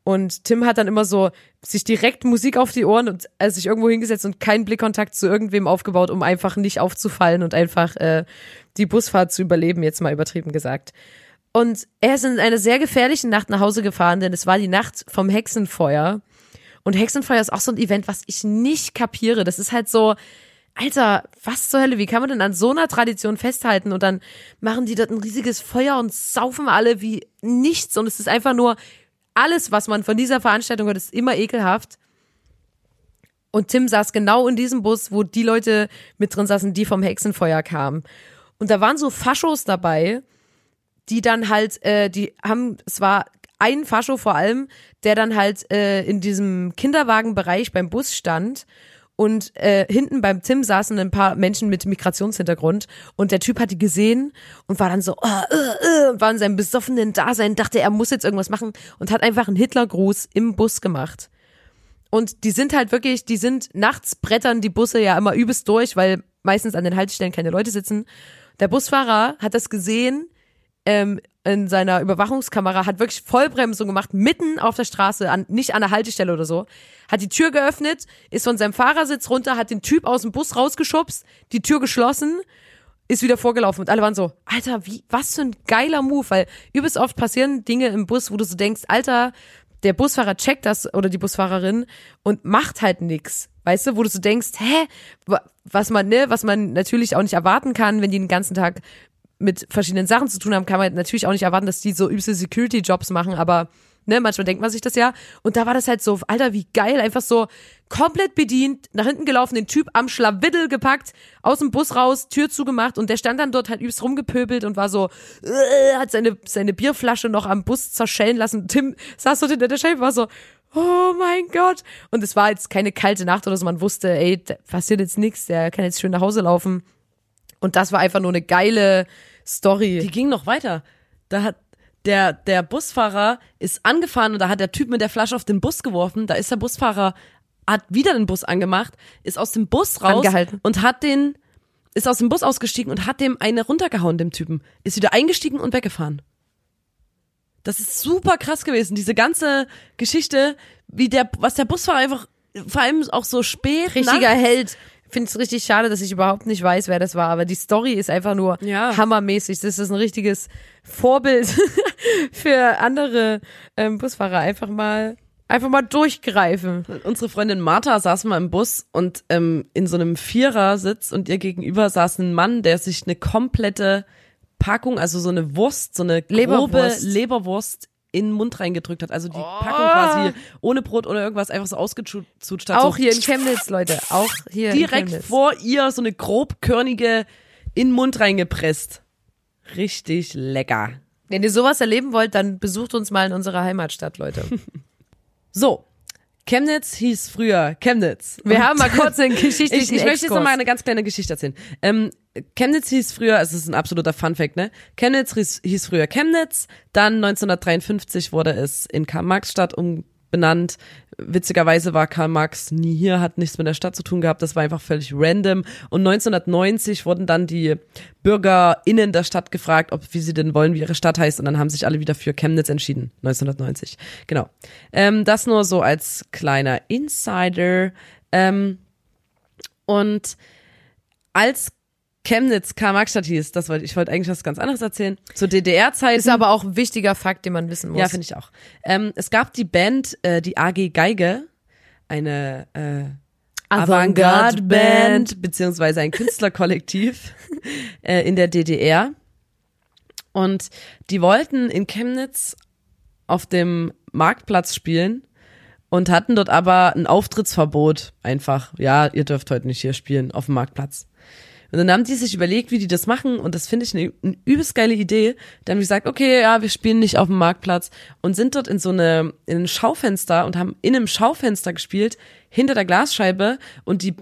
Und Tim hat dann immer so sich direkt Musik auf die Ohren und äh, sich irgendwo hingesetzt und keinen Blickkontakt zu irgendwem aufgebaut, um einfach nicht aufzufallen und einfach äh, die Busfahrt zu überleben, jetzt mal übertrieben gesagt. Und er ist in einer sehr gefährlichen Nacht nach Hause gefahren, denn es war die Nacht vom Hexenfeuer. Und Hexenfeuer ist auch so ein Event, was ich nicht kapiere. Das ist halt so, Alter, was zur Hölle, wie kann man denn an so einer Tradition festhalten? Und dann machen die dort ein riesiges Feuer und saufen alle wie nichts. Und es ist einfach nur, alles, was man von dieser Veranstaltung hört, ist immer ekelhaft. Und Tim saß genau in diesem Bus, wo die Leute mit drin saßen, die vom Hexenfeuer kamen. Und da waren so Faschos dabei, die dann halt, äh, die haben, es war ein Fascho vor allem, der dann halt äh, in diesem Kinderwagenbereich beim Bus stand und äh, hinten beim Tim saßen ein paar Menschen mit Migrationshintergrund und der Typ hat die gesehen und war dann so, äh, äh, äh, war in seinem besoffenen Dasein, dachte, er muss jetzt irgendwas machen und hat einfach einen Hitlergruß im Bus gemacht. Und die sind halt wirklich, die sind nachts brettern die Busse ja immer übelst durch, weil meistens an den Haltestellen keine Leute sitzen. Der Busfahrer hat das gesehen ähm, in seiner Überwachungskamera, hat wirklich Vollbremsung gemacht, mitten auf der Straße, an, nicht an der Haltestelle oder so, hat die Tür geöffnet, ist von seinem Fahrersitz runter, hat den Typ aus dem Bus rausgeschubst, die Tür geschlossen, ist wieder vorgelaufen und alle waren so, Alter, wie, was für ein geiler Move, weil übelst oft passieren Dinge im Bus, wo du so denkst, Alter, der Busfahrer checkt das oder die Busfahrerin und macht halt nix. Weißt du, wo du so denkst, hä, wa- was man, ne, was man natürlich auch nicht erwarten kann, wenn die den ganzen Tag mit verschiedenen Sachen zu tun haben, kann man natürlich auch nicht erwarten, dass die so übelste Security-Jobs machen, aber ne, manchmal denkt man sich das ja. Und da war das halt so, Alter, wie geil, einfach so komplett bedient, nach hinten gelaufen, den Typ am Schlawiddel gepackt, aus dem Bus raus, Tür zugemacht und der stand dann dort halt übelst rumgepöbelt und war so, äh, hat seine, seine Bierflasche noch am Bus zerschellen lassen. Tim saß dort hinter der Scheibe, war so, oh mein Gott. Und es war jetzt keine kalte Nacht oder so, man wusste, ey, da passiert jetzt nichts, der kann jetzt schön nach Hause laufen. Und das war einfach nur eine geile Story. Die ging noch weiter. Da hat der, der Busfahrer ist angefahren und da hat der Typ mit der Flasche auf den Bus geworfen. Da ist der Busfahrer, hat wieder den Bus angemacht, ist aus dem Bus raus Angehalten. und hat den, ist aus dem Bus ausgestiegen und hat dem eine runtergehauen, dem Typen. Ist wieder eingestiegen und weggefahren. Das ist super krass gewesen, diese ganze Geschichte, wie der, was der Busfahrer einfach, vor allem auch so spät. richtiger nachts- Held. Finde es richtig schade, dass ich überhaupt nicht weiß, wer das war, aber die Story ist einfach nur Ja. hammermäßig. Das ist ein richtiges Vorbild <laughs> für andere ähm, Busfahrer. Einfach mal, einfach mal durchgreifen. Unsere Freundin Martha saß mal im Bus und ähm, in so einem Vierersitz und ihr gegenüber saß ein Mann, der sich eine komplette Packung, also so eine Wurst, so eine grobe Leberwurst. Leberwurst in den Mund reingedrückt hat. Also die Packung quasi ohne Brot oder irgendwas einfach so ausgezutscht hat. Auch so hier in Chemnitz, Leute. Auch hier direkt vor ihr so eine grobkörnige in den Mund reingepresst. Richtig lecker. Wenn ihr sowas erleben wollt, dann besucht uns mal in unserer Heimatstadt, Leute. <laughs> So, Chemnitz hieß früher Chemnitz. Wir haben mal <laughs> kurz einen geschichtlichen Ich, ich möchte jetzt noch mal eine ganz kleine Geschichte erzählen. Ähm, Chemnitz hieß früher, es ist ein absoluter Funfact, ne? Chemnitz hieß, hieß früher Chemnitz, dann 1953 wurde es in Karl-Marx-Stadt umbenannt. Witzigerweise war Karl Marx nie hier, hat nichts mit der Stadt zu tun gehabt, das war einfach völlig random. Und 1990 wurden dann die BürgerInnen der Stadt gefragt, ob wie sie denn wollen, wie ihre Stadt heißt, und dann haben sich alle wieder für Chemnitz entschieden. 1990. Genau. Ähm, das nur so als kleiner Insider. Ähm, und als Chemnitz Karl-Marx-Stadt hieß, das wollte ich wollte eigentlich was ganz anderes erzählen. Zur DDR-Zeit. Ist aber auch ein wichtiger Fakt, den man wissen muss. Ja, finde ich auch. Ähm, es gab die Band, äh, die AG Geige, eine äh, Avantgarde-Band, beziehungsweise ein Künstlerkollektiv <laughs> äh, in der DDR. Und die wollten in Chemnitz auf dem Marktplatz spielen und hatten dort aber ein Auftrittsverbot. Einfach, ja, ihr dürft heute nicht hier spielen auf dem Marktplatz. Und dann haben die sich überlegt, wie die das machen und das finde ich eine, eine übelst geile Idee. Dann haben die gesagt, okay, ja, wir spielen nicht auf dem Marktplatz und sind dort in so eine, in ein Schaufenster und haben in einem Schaufenster gespielt, hinter der Glasscheibe und die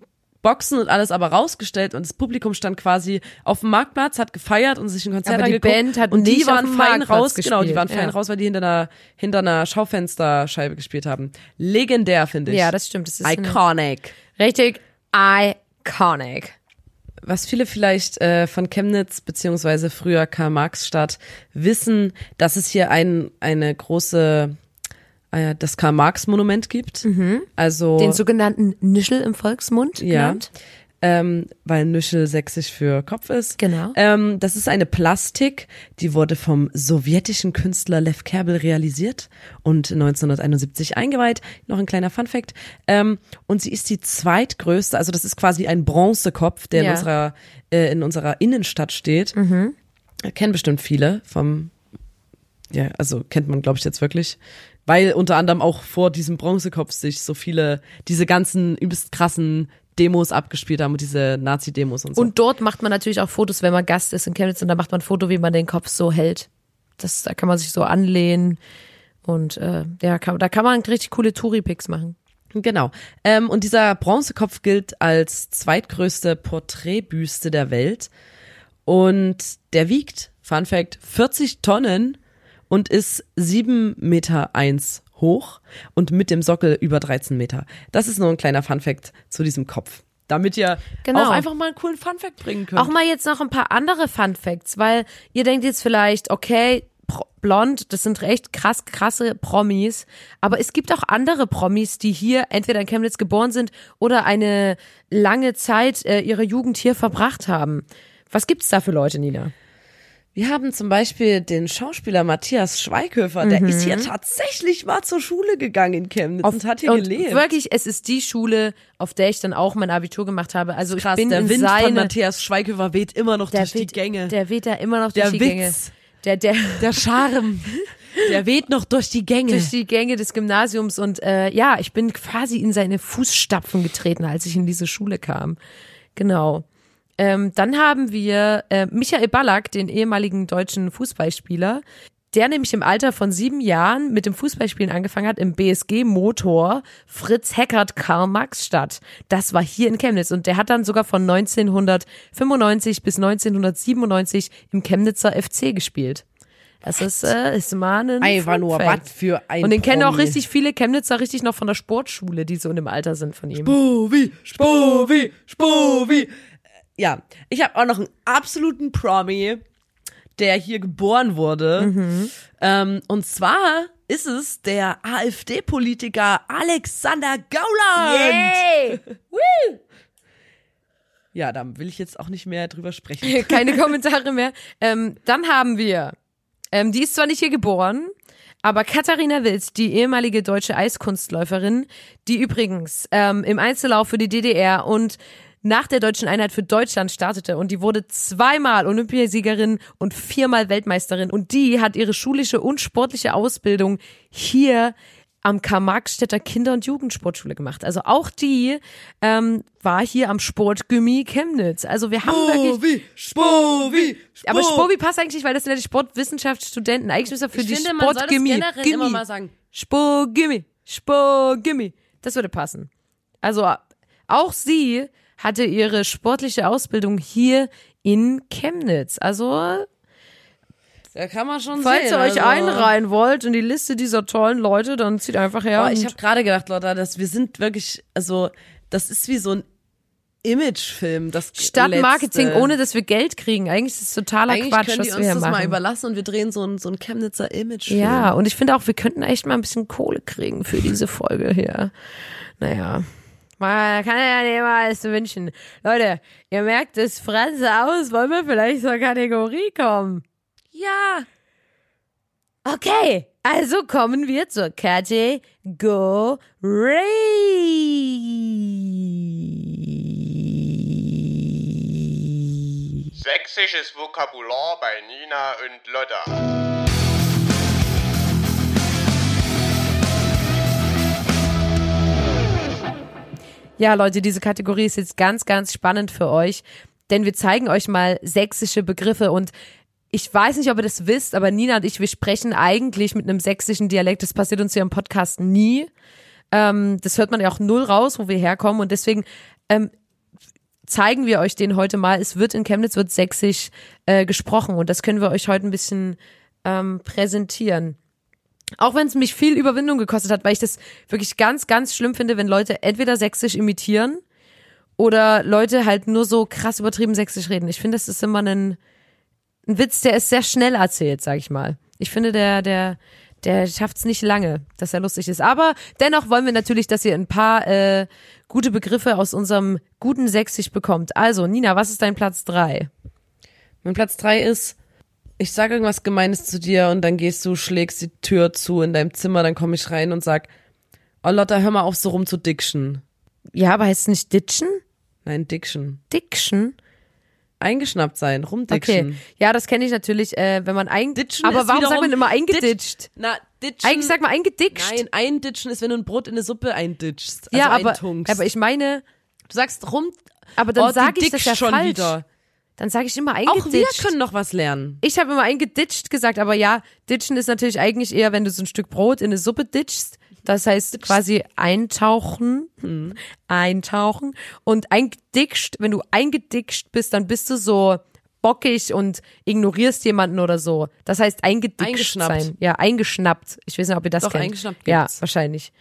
Boxen und alles aber rausgestellt und das Publikum stand quasi auf dem Marktplatz, hat gefeiert und sich ein Konzert Aber die angeguckt. Band hat und die waren fein Marktplatz raus, genau, die gespielt, waren fein ja. raus, weil die hinter einer, hinter einer Schaufensterscheibe gespielt haben. Legendär, finde ich. Ja, das stimmt. Das ist Iconic. richtig iconic. Was viele vielleicht äh, von Chemnitz beziehungsweise früher Karl-Marx-Stadt wissen, dass es hier ein, eine große, äh, das Karl-Marx-Monument gibt. Also, Den sogenannten Nischel im Volksmund ja, genannt. Ähm, weil Nüschel sächsisch für Kopf ist. Genau. Ähm, das ist eine Plastik, die wurde vom sowjetischen Künstler Lev Kerbel realisiert und 1971 eingeweiht. Noch ein kleiner Funfact. Ähm, und sie ist die zweitgrößte, also das ist quasi ein Bronzekopf, der in Ja. unserer äh, in unserer Innenstadt steht. Kennen bestimmt viele vom, ja, also kennt man glaube ich jetzt wirklich. Weil unter anderem auch vor diesem Bronzekopf sich so viele, diese ganzen übelst krassen Demos abgespielt haben und diese Nazi-Demos und so. Und dort macht man natürlich auch Fotos, wenn man Gast ist in Chemnitz und da macht man ein Foto, wie man den Kopf so hält. Das, da kann man sich so anlehnen und äh, ja, kann, da kann man richtig coole Touri-Pics machen. Genau. Ähm, und dieser Bronzekopf gilt als zweitgrößte Porträtbüste der Welt. Und der wiegt, Fun Fact, 40 Tonnen und ist 7 Meter eins hoch und mit dem Sockel über 13 Meter. Das ist nur ein kleiner Fun Fact zu diesem Kopf. Damit ihr Genau. auch einfach mal einen coolen Fun Fact bringen könnt. Auch mal jetzt noch ein paar andere Fun Facts, weil ihr denkt jetzt vielleicht, okay, blond, das sind recht krass, krasse Promis, aber es gibt auch andere Promis, die hier entweder in Chemnitz geboren sind oder eine lange Zeit äh, ihre Jugend hier verbracht haben. Was gibt's da für Leute, Nina? Wir haben zum Beispiel den Schauspieler Matthias Schweighöfer, der ist hier tatsächlich mal zur Schule gegangen in Chemnitz und hat hier und gelebt. Wirklich, es ist die Schule, auf der ich dann auch mein Abitur gemacht habe. Also Krass, ich bin der in Wind von seine, Matthias Schweighöfer weht immer noch durch die weht, Gänge. Der weht da immer noch Der durch die Gänge. Witz. Der, der, Der Charme, <laughs> der weht noch durch die Gänge. durch die Gänge des Gymnasiums und äh, ja, ich bin quasi in seine Fußstapfen getreten, als ich in diese Schule kam. Genau. Ähm, dann haben wir äh, Michael Ballack, den ehemaligen deutschen Fußballspieler, der nämlich im Alter von sieben Jahren mit dem Fußballspielen angefangen hat im BSG Motor Fritz Heckert Karl Marx Stadt. Das war hier in Chemnitz und der hat dann sogar von 1995 bis 1997 im Chemnitzer FC gespielt. Das ist, äh, ist mal ein Einfach nur was für ein Und den kennen auch richtig viele Chemnitzer richtig noch von der Sportschule, die so in dem Alter sind von ihm. Spovi, Spovi, Spovi. Ja, ich habe auch noch einen absoluten Promi, der hier geboren wurde. Ähm, und zwar ist es der AfD-Politiker Alexander Gauland. Yay! <laughs> Ja, da will ich jetzt auch nicht mehr drüber sprechen. <laughs> Keine <laughs> Kommentare mehr. Ähm, dann haben wir, ähm, die ist zwar nicht hier geboren, aber Katharina Wild, die ehemalige deutsche Eiskunstläuferin, die übrigens ähm, im Einzellauf für die DDR und nach der deutschen Einheit für Deutschland startete und die wurde zweimal Olympiasiegerin und viermal Weltmeisterin und die hat ihre schulische und sportliche Ausbildung hier am Karl-Marx-Städter Kinder- und Jugendsportschule gemacht. Also auch die ähm, war hier am Sportgymmi Chemnitz. Also wir haben wirklich Spovi, Spovi, aber Spovi passt eigentlich nicht, weil das sind ja die Sportwissenschaftsstudenten. Eigentlich müssen wir für Ich die finde, man soll das Sportgymmi. generell immer mal sagen. Sportgymmi. Sportgymmi. Das würde passen. Also auch sie hatte ihre sportliche Ausbildung hier in Chemnitz. Also, Da kann man schon falls sehen. ihr euch also. einreihen wollt in die Liste dieser tollen Leute, dann zieht einfach her. Boah, ich habe gerade gedacht, Lotta, dass wir sind wirklich, also das ist wie so ein Imagefilm. Das Stadtmarketing, letzte. ohne dass wir Geld kriegen. Eigentlich ist es totaler Eigentlich Quatsch, können was die wir uns hier das machen. mal überlassen und wir drehen so ein, so ein Chemnitzer Imagefilm. Ja, und ich finde auch, wir könnten echt mal ein bisschen Kohle kriegen für diese Folge hier. Naja. Man kann ja nicht mal alles wünschen. Leute, ihr merkt es, Franz aus, wollen wir vielleicht zur Kategorie kommen? Ja. Okay, also kommen wir zur Kategorie. Sächsisches Vokabular bei Nina und Lotta. Ja, Leute, diese Kategorie ist jetzt ganz, ganz spannend für euch, denn wir zeigen euch mal sächsische Begriffe und ich weiß nicht, ob ihr das wisst, aber Nina und ich, wir sprechen eigentlich mit einem sächsischen Dialekt. Das passiert uns hier im Podcast nie. Ähm, das hört man ja auch null raus, wo wir herkommen und deswegen ähm, zeigen wir euch den heute mal. Es wird in Chemnitz wird sächsisch äh, gesprochen und das können wir euch heute ein bisschen ähm, präsentieren. Auch wenn es mich viel Überwindung gekostet hat, weil ich das wirklich ganz, ganz schlimm finde, wenn Leute entweder sächsisch imitieren oder Leute halt nur so krass übertrieben sächsisch reden. Ich finde, das ist immer ein, ein Witz, der ist sehr schnell erzählt, sag ich mal. Ich finde, der, der, der schafft es nicht lange, dass er lustig ist. Aber dennoch wollen wir natürlich, dass ihr ein paar äh, gute Begriffe aus unserem guten Sächsisch bekommt. Also, Nina, was ist dein Platz drei? Mein Platz drei ist, ich sage irgendwas Gemeines zu dir und dann gehst du, schlägst die Tür zu in deinem Zimmer, dann komme ich rein und sag, oh Lotta, hör mal auf, so rum zu diction. Ja, aber heißt es nicht Ditchen? Nein, diction. Diction? Eingeschnappt sein, rumdiction. Okay. Ja, das kenne ich natürlich, äh, wenn man ein. Ditchen aber warum sagt man immer eingeditscht? Na, ditchen. Eigentlich sagt man eingeditscht. Nein, einditschen ist, wenn du ein Brot in eine Suppe einditschst. Also ja, aber, eintunkst. aber ich meine, du sagst rum, aber dann oh, sage ich das ja schon falsch. wieder. Dann sage ich immer Auch wir eingeditscht. können noch was lernen. ich habe immer eingeditscht gesagt, aber ja, ditchen ist natürlich eigentlich eher, wenn du so ein Stück Brot in eine Suppe ditchst. Das heißt quasi eintauchen, Hm. eintauchen und eingeditscht, wenn du eingeditscht bist, dann bist du so bockig und ignorierst jemanden oder so. Das heißt eingeditscht Eingeschnappt. sein. Ja, eingeschnappt. Ich weiß nicht, ob ihr das Doch, kennt. eingeschnappt Ja, gibt's. wahrscheinlich.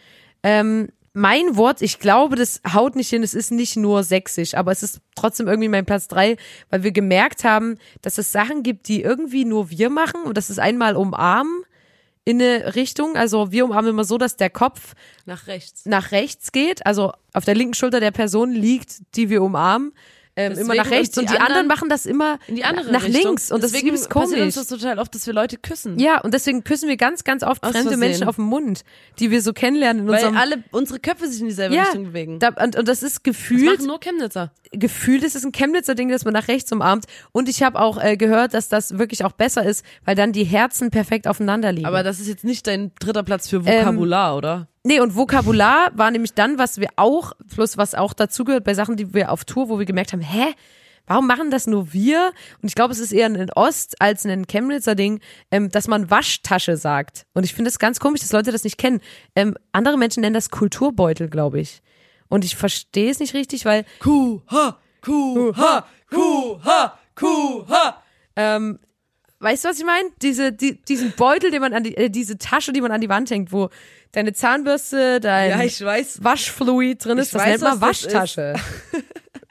Ähm, mein Wort, ich glaube, das haut nicht hin, es ist nicht nur sächsisch, aber es ist trotzdem irgendwie mein Platz drei, weil wir gemerkt haben, dass es Sachen gibt, die irgendwie nur wir machen und das ist einmal umarmen in eine Richtung, also wir umarmen immer so, dass der Kopf Nach rechts. nach rechts geht, also auf der linken Schulter der Person liegt, die wir umarmen, ähm, immer Deswegen nach rechts und die anderen, anderen machen das immer In die andere nach Richtung. links und das ist Deswegen übelst passiert komisch. uns das total oft, dass wir Leute küssen. Ja, und deswegen küssen wir ganz, ganz oft Aus fremde Versehen. Menschen auf den Mund, die wir so kennenlernen in Weil unserem alle unsere Köpfe sich in dieselbe ja, Richtung bewegen. Da, und, und das ist das gefühlt, machen nur Chemnitzer. gefühlt ist es ein Chemnitzer Ding, dass man nach rechts umarmt. Und ich habe auch äh, gehört, dass das wirklich auch besser ist, weil dann die Herzen perfekt aufeinander liegen. Aber das ist jetzt nicht dein dritter Platz für Ähm, Vokabular, oder? Nee, und Vokabular war nämlich dann, was wir auch, plus was auch dazugehört bei Sachen, die wir auf Tour, wo wir gemerkt haben, hä? Warum machen das nur wir? Und ich glaube, es ist eher ein Ost als ein Chemnitzer Ding, ähm, dass man Waschtasche sagt. Und ich finde es ganz komisch, dass Leute das nicht kennen. Ähm, andere Menschen nennen das Kulturbeutel, glaube ich. Und ich verstehe es nicht richtig, weil Kuh, ha, Kuh, ha, Kuh, ha, Kuh, ha. Ähm, weißt du, was ich meine? Diese, die, diesen Beutel, den man an die, äh, diese Tasche, die man an die Wand hängt, wo deine Zahnbürste, dein Ja, ich weiß. Waschfluid drin ist, Ich das weiß, nennt man was das Waschtasche. <laughs>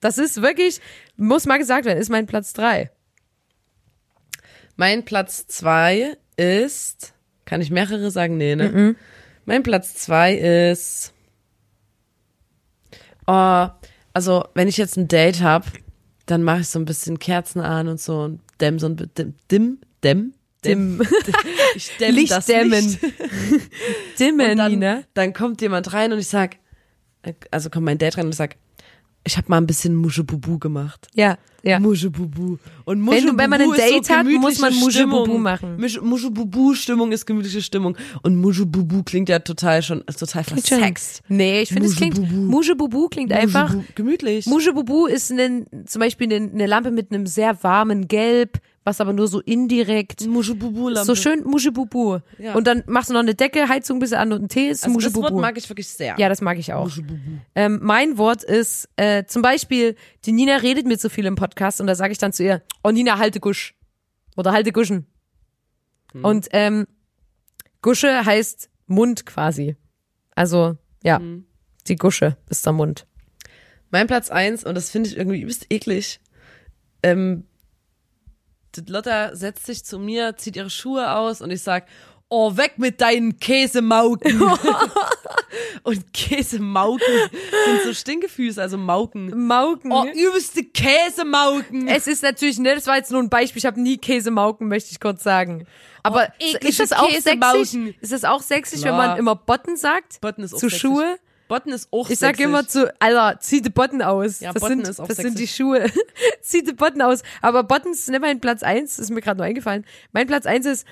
Das ist wirklich, muss mal gesagt werden, ist mein Platz drei. Mein Platz zwei ist, kann ich mehrere sagen? Nee, ne? Mhm. Mein Platz zwei ist, oh, also wenn ich jetzt ein Date hab, dann mache ich so ein bisschen Kerzen an und so und dämm so ein bisschen, dim, dämm, Dim, <laughs> ich dämm das Lichtdämmen. Licht. Dimmen, Und dann, Nina. dann kommt jemand rein und ich sag, also kommt mein Date rein und ich sag, ich habe mal ein bisschen Muschebubu gemacht. Ja, ja. Muschebubu. Und Wenn du- wenn man ein Muschebubu Date so hat, muss man Muschebubu Stimmung. machen. Misch- Muschebubu-Stimmung ist gemütliche Stimmung. Und Muschebubu klingt ja total schon, ist total versext. Nee, ich finde, es klingt, Muschebubu. Muschebubu klingt einfach, Muschebubu- Gemütlich. Muschebubu ist ein, zum Beispiel eine, eine Lampe mit einem sehr warmen Gelb, was aber nur so indirekt Muschibubu-Lampe. so schön Muschibubu. Ja. Und dann machst du noch eine Decke, Heizung ein bisschen an und einen Tee ist Also das. Wort mag ich wirklich sehr. Ja, das mag ich auch. Ähm, mein Wort ist äh, zum Beispiel, die Nina redet mir zu viel im Podcast und da sage ich dann zu ihr, oh Nina, halte Gusch. Oder halte Guschen. Hm. Und ähm, Gusche heißt Mund quasi. Also, ja, Hm. die Gusche ist der Mund. Mein Platz eins und das finde ich irgendwie übelst eklig. Ähm, Lotta setzt sich zu mir, zieht ihre Schuhe aus und ich sag, oh, weg mit deinen Käsemauken. <laughs> <laughs> und Käsemauken sind so Stinkefüße, also Mauken. Mauken. Oh, übelste Käsemauken. es ist natürlich, ne, das war jetzt nur ein Beispiel, ich habe nie Käsemauken, möchte ich kurz sagen. Aber Oh, ist das auch sächsisch? Ist das auch sächsisch, wenn man immer Botten sagt? Botten ist auch Zu sächsisch. Schuhe? Botten ist auch Ich sag sächsisch. immer zu, Alter, zieh die Botten aus. Ja, das Botten sind, ist auch das sind die sächsisch. Schuhe. <laughs> zieh die Botten aus. Aber Botten ist nicht mein Platz eins. ist mir gerade nur eingefallen. Mein Platz eins ist,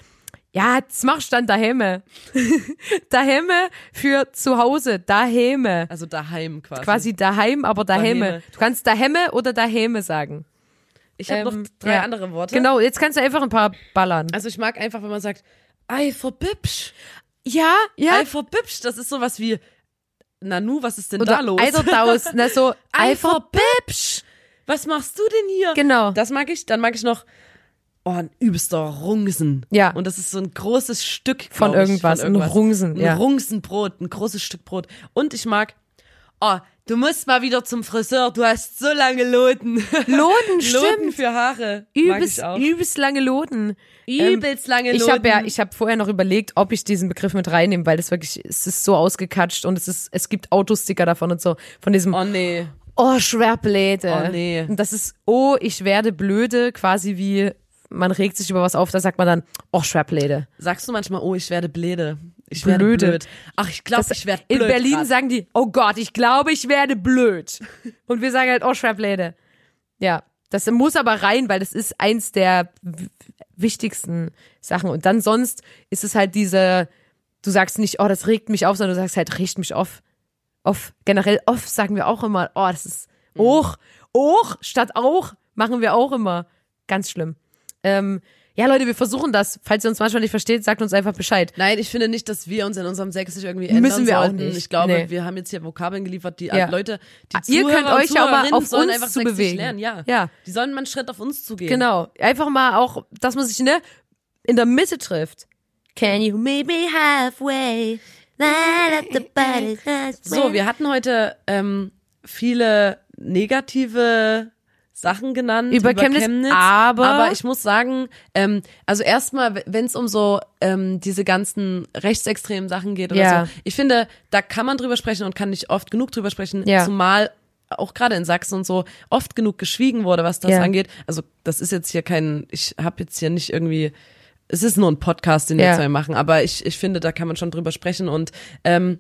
ja, das machst du dann daheim. <laughs> daheim für zu Hause. Daheim. Also daheim quasi. Quasi daheim, aber daheim. Daheim. Du kannst daheim oder daheim sagen. Ich habe Ähm, noch drei ja. andere Worte. Genau, jetzt kannst du einfach ein paar ballern. Also ich mag einfach, wenn man sagt, ei, verbibsch. Ja, ja. Ei, verbibsch. Das ist sowas wie, Nanu, was ist denn da Oder los? Eiderdaus. Na, so, Ei, <laughs> Eifer. verbibsch. Was machst du denn hier? Genau. Das mag ich. Dann mag ich noch, oh, ein übelster Rungsen. Ja. Und das ist so ein großes Stück Von glaub ich, irgendwas, ein Rungsen, Ein ja. Rungsenbrot, ein großes Stück Brot. Und ich mag, oh, du musst mal wieder zum Friseur. Du hast so lange Loten. Loden, Loten <laughs> stimmt. für Haare. mag Übelst, ich auch. übelst lange Loden. Übelst lange Loten. Ich habe ja, ich habe vorher noch überlegt, ob ich diesen Begriff mit reinnehme, weil das wirklich, es ist so ausgekatscht und es ist, es gibt Autosticker davon und so, von diesem, Oh nee. oh, Schwerblöde. Oh, nee. Und das ist, oh, ich werde blöde, quasi wie, man regt sich über was auf, da sagt man dann, oh, Schwerblöde. Sagst du manchmal, oh, ich werde blöde. Ich werde Blöde. blöd. Ach, ich glaube, ich werde In blöd. Berlin grad. sagen die, oh Gott, ich glaube, ich werde blöd. Und wir sagen halt, oh, Schwerblöde. Ja, das muss aber rein, weil das ist eins der wichtigsten Sachen. Und dann sonst ist es halt diese, du sagst nicht, oh, das regt mich auf, sondern du sagst halt, regt mich auf. Auf. Generell off sagen wir auch immer, oh, das ist auch, auch statt auch machen wir auch immer. Ganz schlimm. Ähm, ja, Leute, wir versuchen das. Falls ihr uns manchmal nicht versteht, sagt uns einfach Bescheid. Nein, ich finde nicht, dass wir uns in unserem Sächsisch irgendwie ändern Müssen wir auch sollten. nicht. Ich glaube, Nee. wir haben jetzt hier Vokabeln geliefert, die Ja. Leute, die Ihr Zuhörer könnt euch auch Zuhörerinnen auf sollen uns einfach zu bewegen. lernen. Ja. Ja. Die sollen mal einen Schritt auf uns zugehen. Genau. Einfach mal auch, dass man sich, ne, in der Mitte trifft. Can you Meet me halfway. So, wir hatten heute ähm, viele negative Sachen genannt Über Chemnitz, aber- aber ich muss sagen, ähm, also erstmal, wenn es um so ähm, diese ganzen rechtsextremen Sachen geht oder Ja. so, ich finde, da kann man drüber sprechen und kann nicht oft genug drüber sprechen, Ja. zumal auch gerade in Sachsen und so oft genug geschwiegen wurde, was das Ja. angeht. Also das ist jetzt hier kein, ich habe jetzt hier nicht irgendwie, es ist nur ein Podcast, den wir zwei machen, aber ich, ich finde, da kann man schon drüber sprechen und ähm,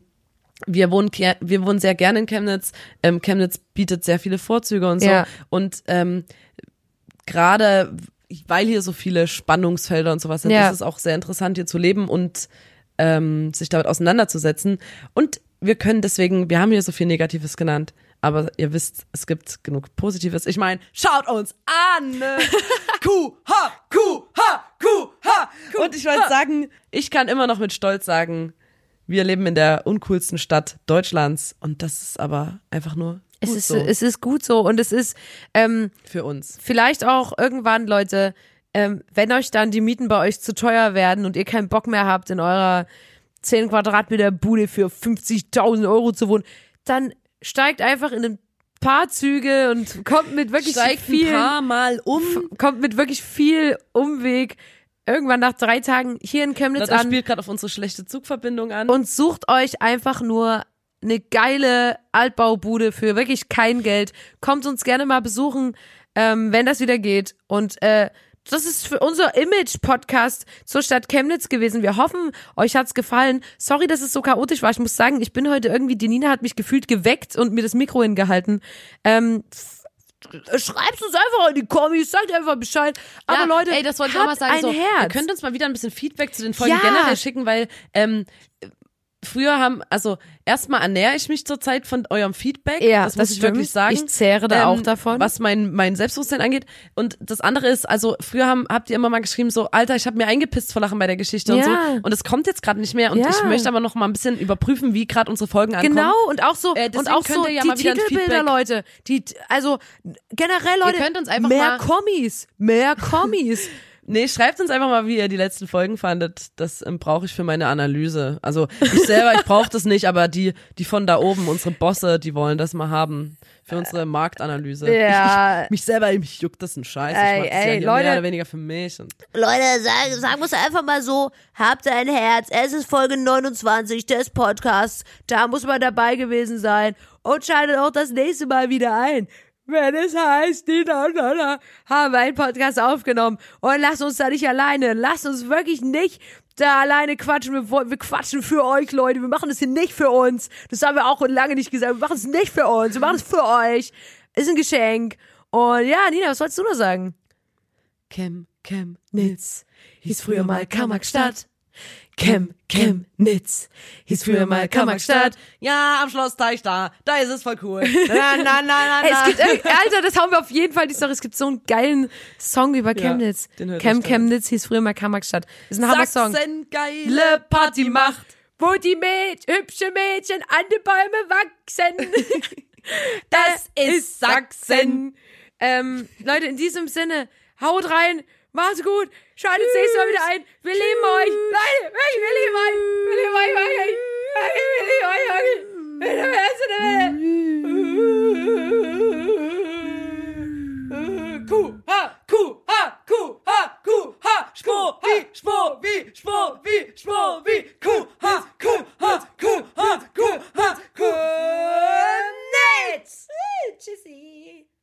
wir wohnen, wir wohnen sehr gerne in Chemnitz. Ähm, Chemnitz bietet sehr viele Vorzüge und so. Ja. Und ähm, gerade weil hier so viele Spannungsfelder und sowas sind, Ja. ist es auch sehr interessant, hier zu leben und ähm, sich damit auseinanderzusetzen. Und wir können deswegen, wir haben hier so viel Negatives genannt, aber ihr wisst, es gibt genug Positives. Ich meine, schaut uns an! Q, H, Q, H, Q, H. Und ich wollte sagen, ich kann immer noch mit Stolz sagen, wir leben in der uncoolsten Stadt Deutschlands und das ist aber einfach nur Es ist, so es ist gut so und es ist ähm, für uns. vielleicht auch irgendwann, Leute, ähm, wenn euch dann die Mieten bei euch zu teuer werden und ihr keinen Bock mehr habt, in eurer 10 Quadratmeter Bude für 50.000 Euro zu wohnen, dann steigt einfach in ein paar Züge und kommt mit wirklich Steigt viel, ein paar Mal um. kommt mit wirklich viel Umweg irgendwann nach drei Tagen hier in Chemnitz Das an. spielt gerade auf unsere schlechte Zugverbindung an. und sucht euch einfach nur eine geile Altbaubude für wirklich kein Geld. Kommt uns gerne mal besuchen, ähm, wenn das wieder geht. Und äh, das ist für unser Image-Podcast zur Stadt Chemnitz gewesen. Wir hoffen, euch hat's gefallen. Sorry, dass es so chaotisch war. Ich muss sagen, ich bin heute irgendwie, die Nina hat mich gefühlt geweckt und mir das Mikro hingehalten. Ähm, schreibt uns einfach in die Kommis, sagt einfach Bescheid. Aber ja, Leute, ey, das wollte ich auch mal sagen. so. Ihr könnt uns mal wieder ein bisschen Feedback zu den Folgen Ja. generell schicken, weil ähm, früher haben, also erstmal ernähre ich mich zurzeit von eurem Feedback. Ja, das muss das ich stimmt. wirklich sagen. Ähm, Ich zehre da auch davon. Was mein, mein Selbstbewusstsein angeht. Und das andere ist, also früher haben, habt ihr immer mal geschrieben, so, Alter, ich habe mir eingepisst vor Lachen bei der Geschichte und Ja. so. Und es kommt jetzt gerade nicht mehr. Und Ja. ich möchte aber noch mal ein bisschen überprüfen, wie gerade unsere Folgen ankommen. Genau, und auch so, Äh, und auch so ihr ja die Titelbilder, Leute. Die, also generell, Leute, könnt uns einfach mehr mal- Kommis, mehr <laughs> Kommis. Nee, schreibt uns einfach mal, wie ihr die letzten Folgen fandet. Das ähm, brauche ich für meine Analyse. Also ich selber, ich brauche das nicht, aber die, die von da oben, unsere Bosse, die wollen das mal haben für unsere Marktanalyse. Ja. Ich, ich, mich selber, mich juckt das ein Scheiß. Ey, ich mach ey, ja Leute. mehr oder weniger für mich. Und Leute, sagen, sagen wir es einfach mal so, habt ein Herz, es ist Folge 29 des Podcasts, Da muss man dabei gewesen sein und schaltet auch das nächste Mal wieder ein. Wenn es heißt, die da, da, da, haben wir einen Podcast aufgenommen. Und lasst uns da nicht alleine. Lasst uns wirklich nicht da alleine quatschen. Wir, wir quatschen für euch, Leute. Wir machen das hier nicht für uns. Das haben wir auch lange nicht gesagt. Wir machen es nicht für uns. Wir machen es für euch. Ist ein Geschenk. Und ja, Nina, was wolltest du noch sagen? Chem, Chem, Nitz hieß früher mal Kammerstadt. Chem, Chem, Nitz hieß früher mal Kammerstadt. Ja, am Schlossteich da. Da ist es voll cool. <laughs> Na, na, na, na, na. es gibt, irg- Alter, das haben wir auf jeden Fall die Story. Es gibt so einen geilen Song über Chemnitz. den hört Chem. Chemnitz hieß früher mal Kammerstadt. Ist ein Hammer-Song. Geile Party macht. Wo die Mäd hübsche Mädchen an den Bäume wachsen. <laughs> Das ist Sachsen. Ähm, Leute, in diesem Sinne, haut rein, Macht's gut. Schaltet nächstes Mal wieder ein. Wir Tschüss. lieben euch. Leute, wirklich, wir lieben euch. Wir lieben euch wirklich. Wir lieben euch wirklich. Mit dem Herzen der Welt. Kuh, ha, Kuh, ha, Kuh, ha, Kuh, ha, Spo, wie, Spo, wie, Spo, wie, Spo, wie, Kuh, ha, Kuh, ha, Kuh, ha, Kuh, ha, Kuh. Netz. Tschüssi.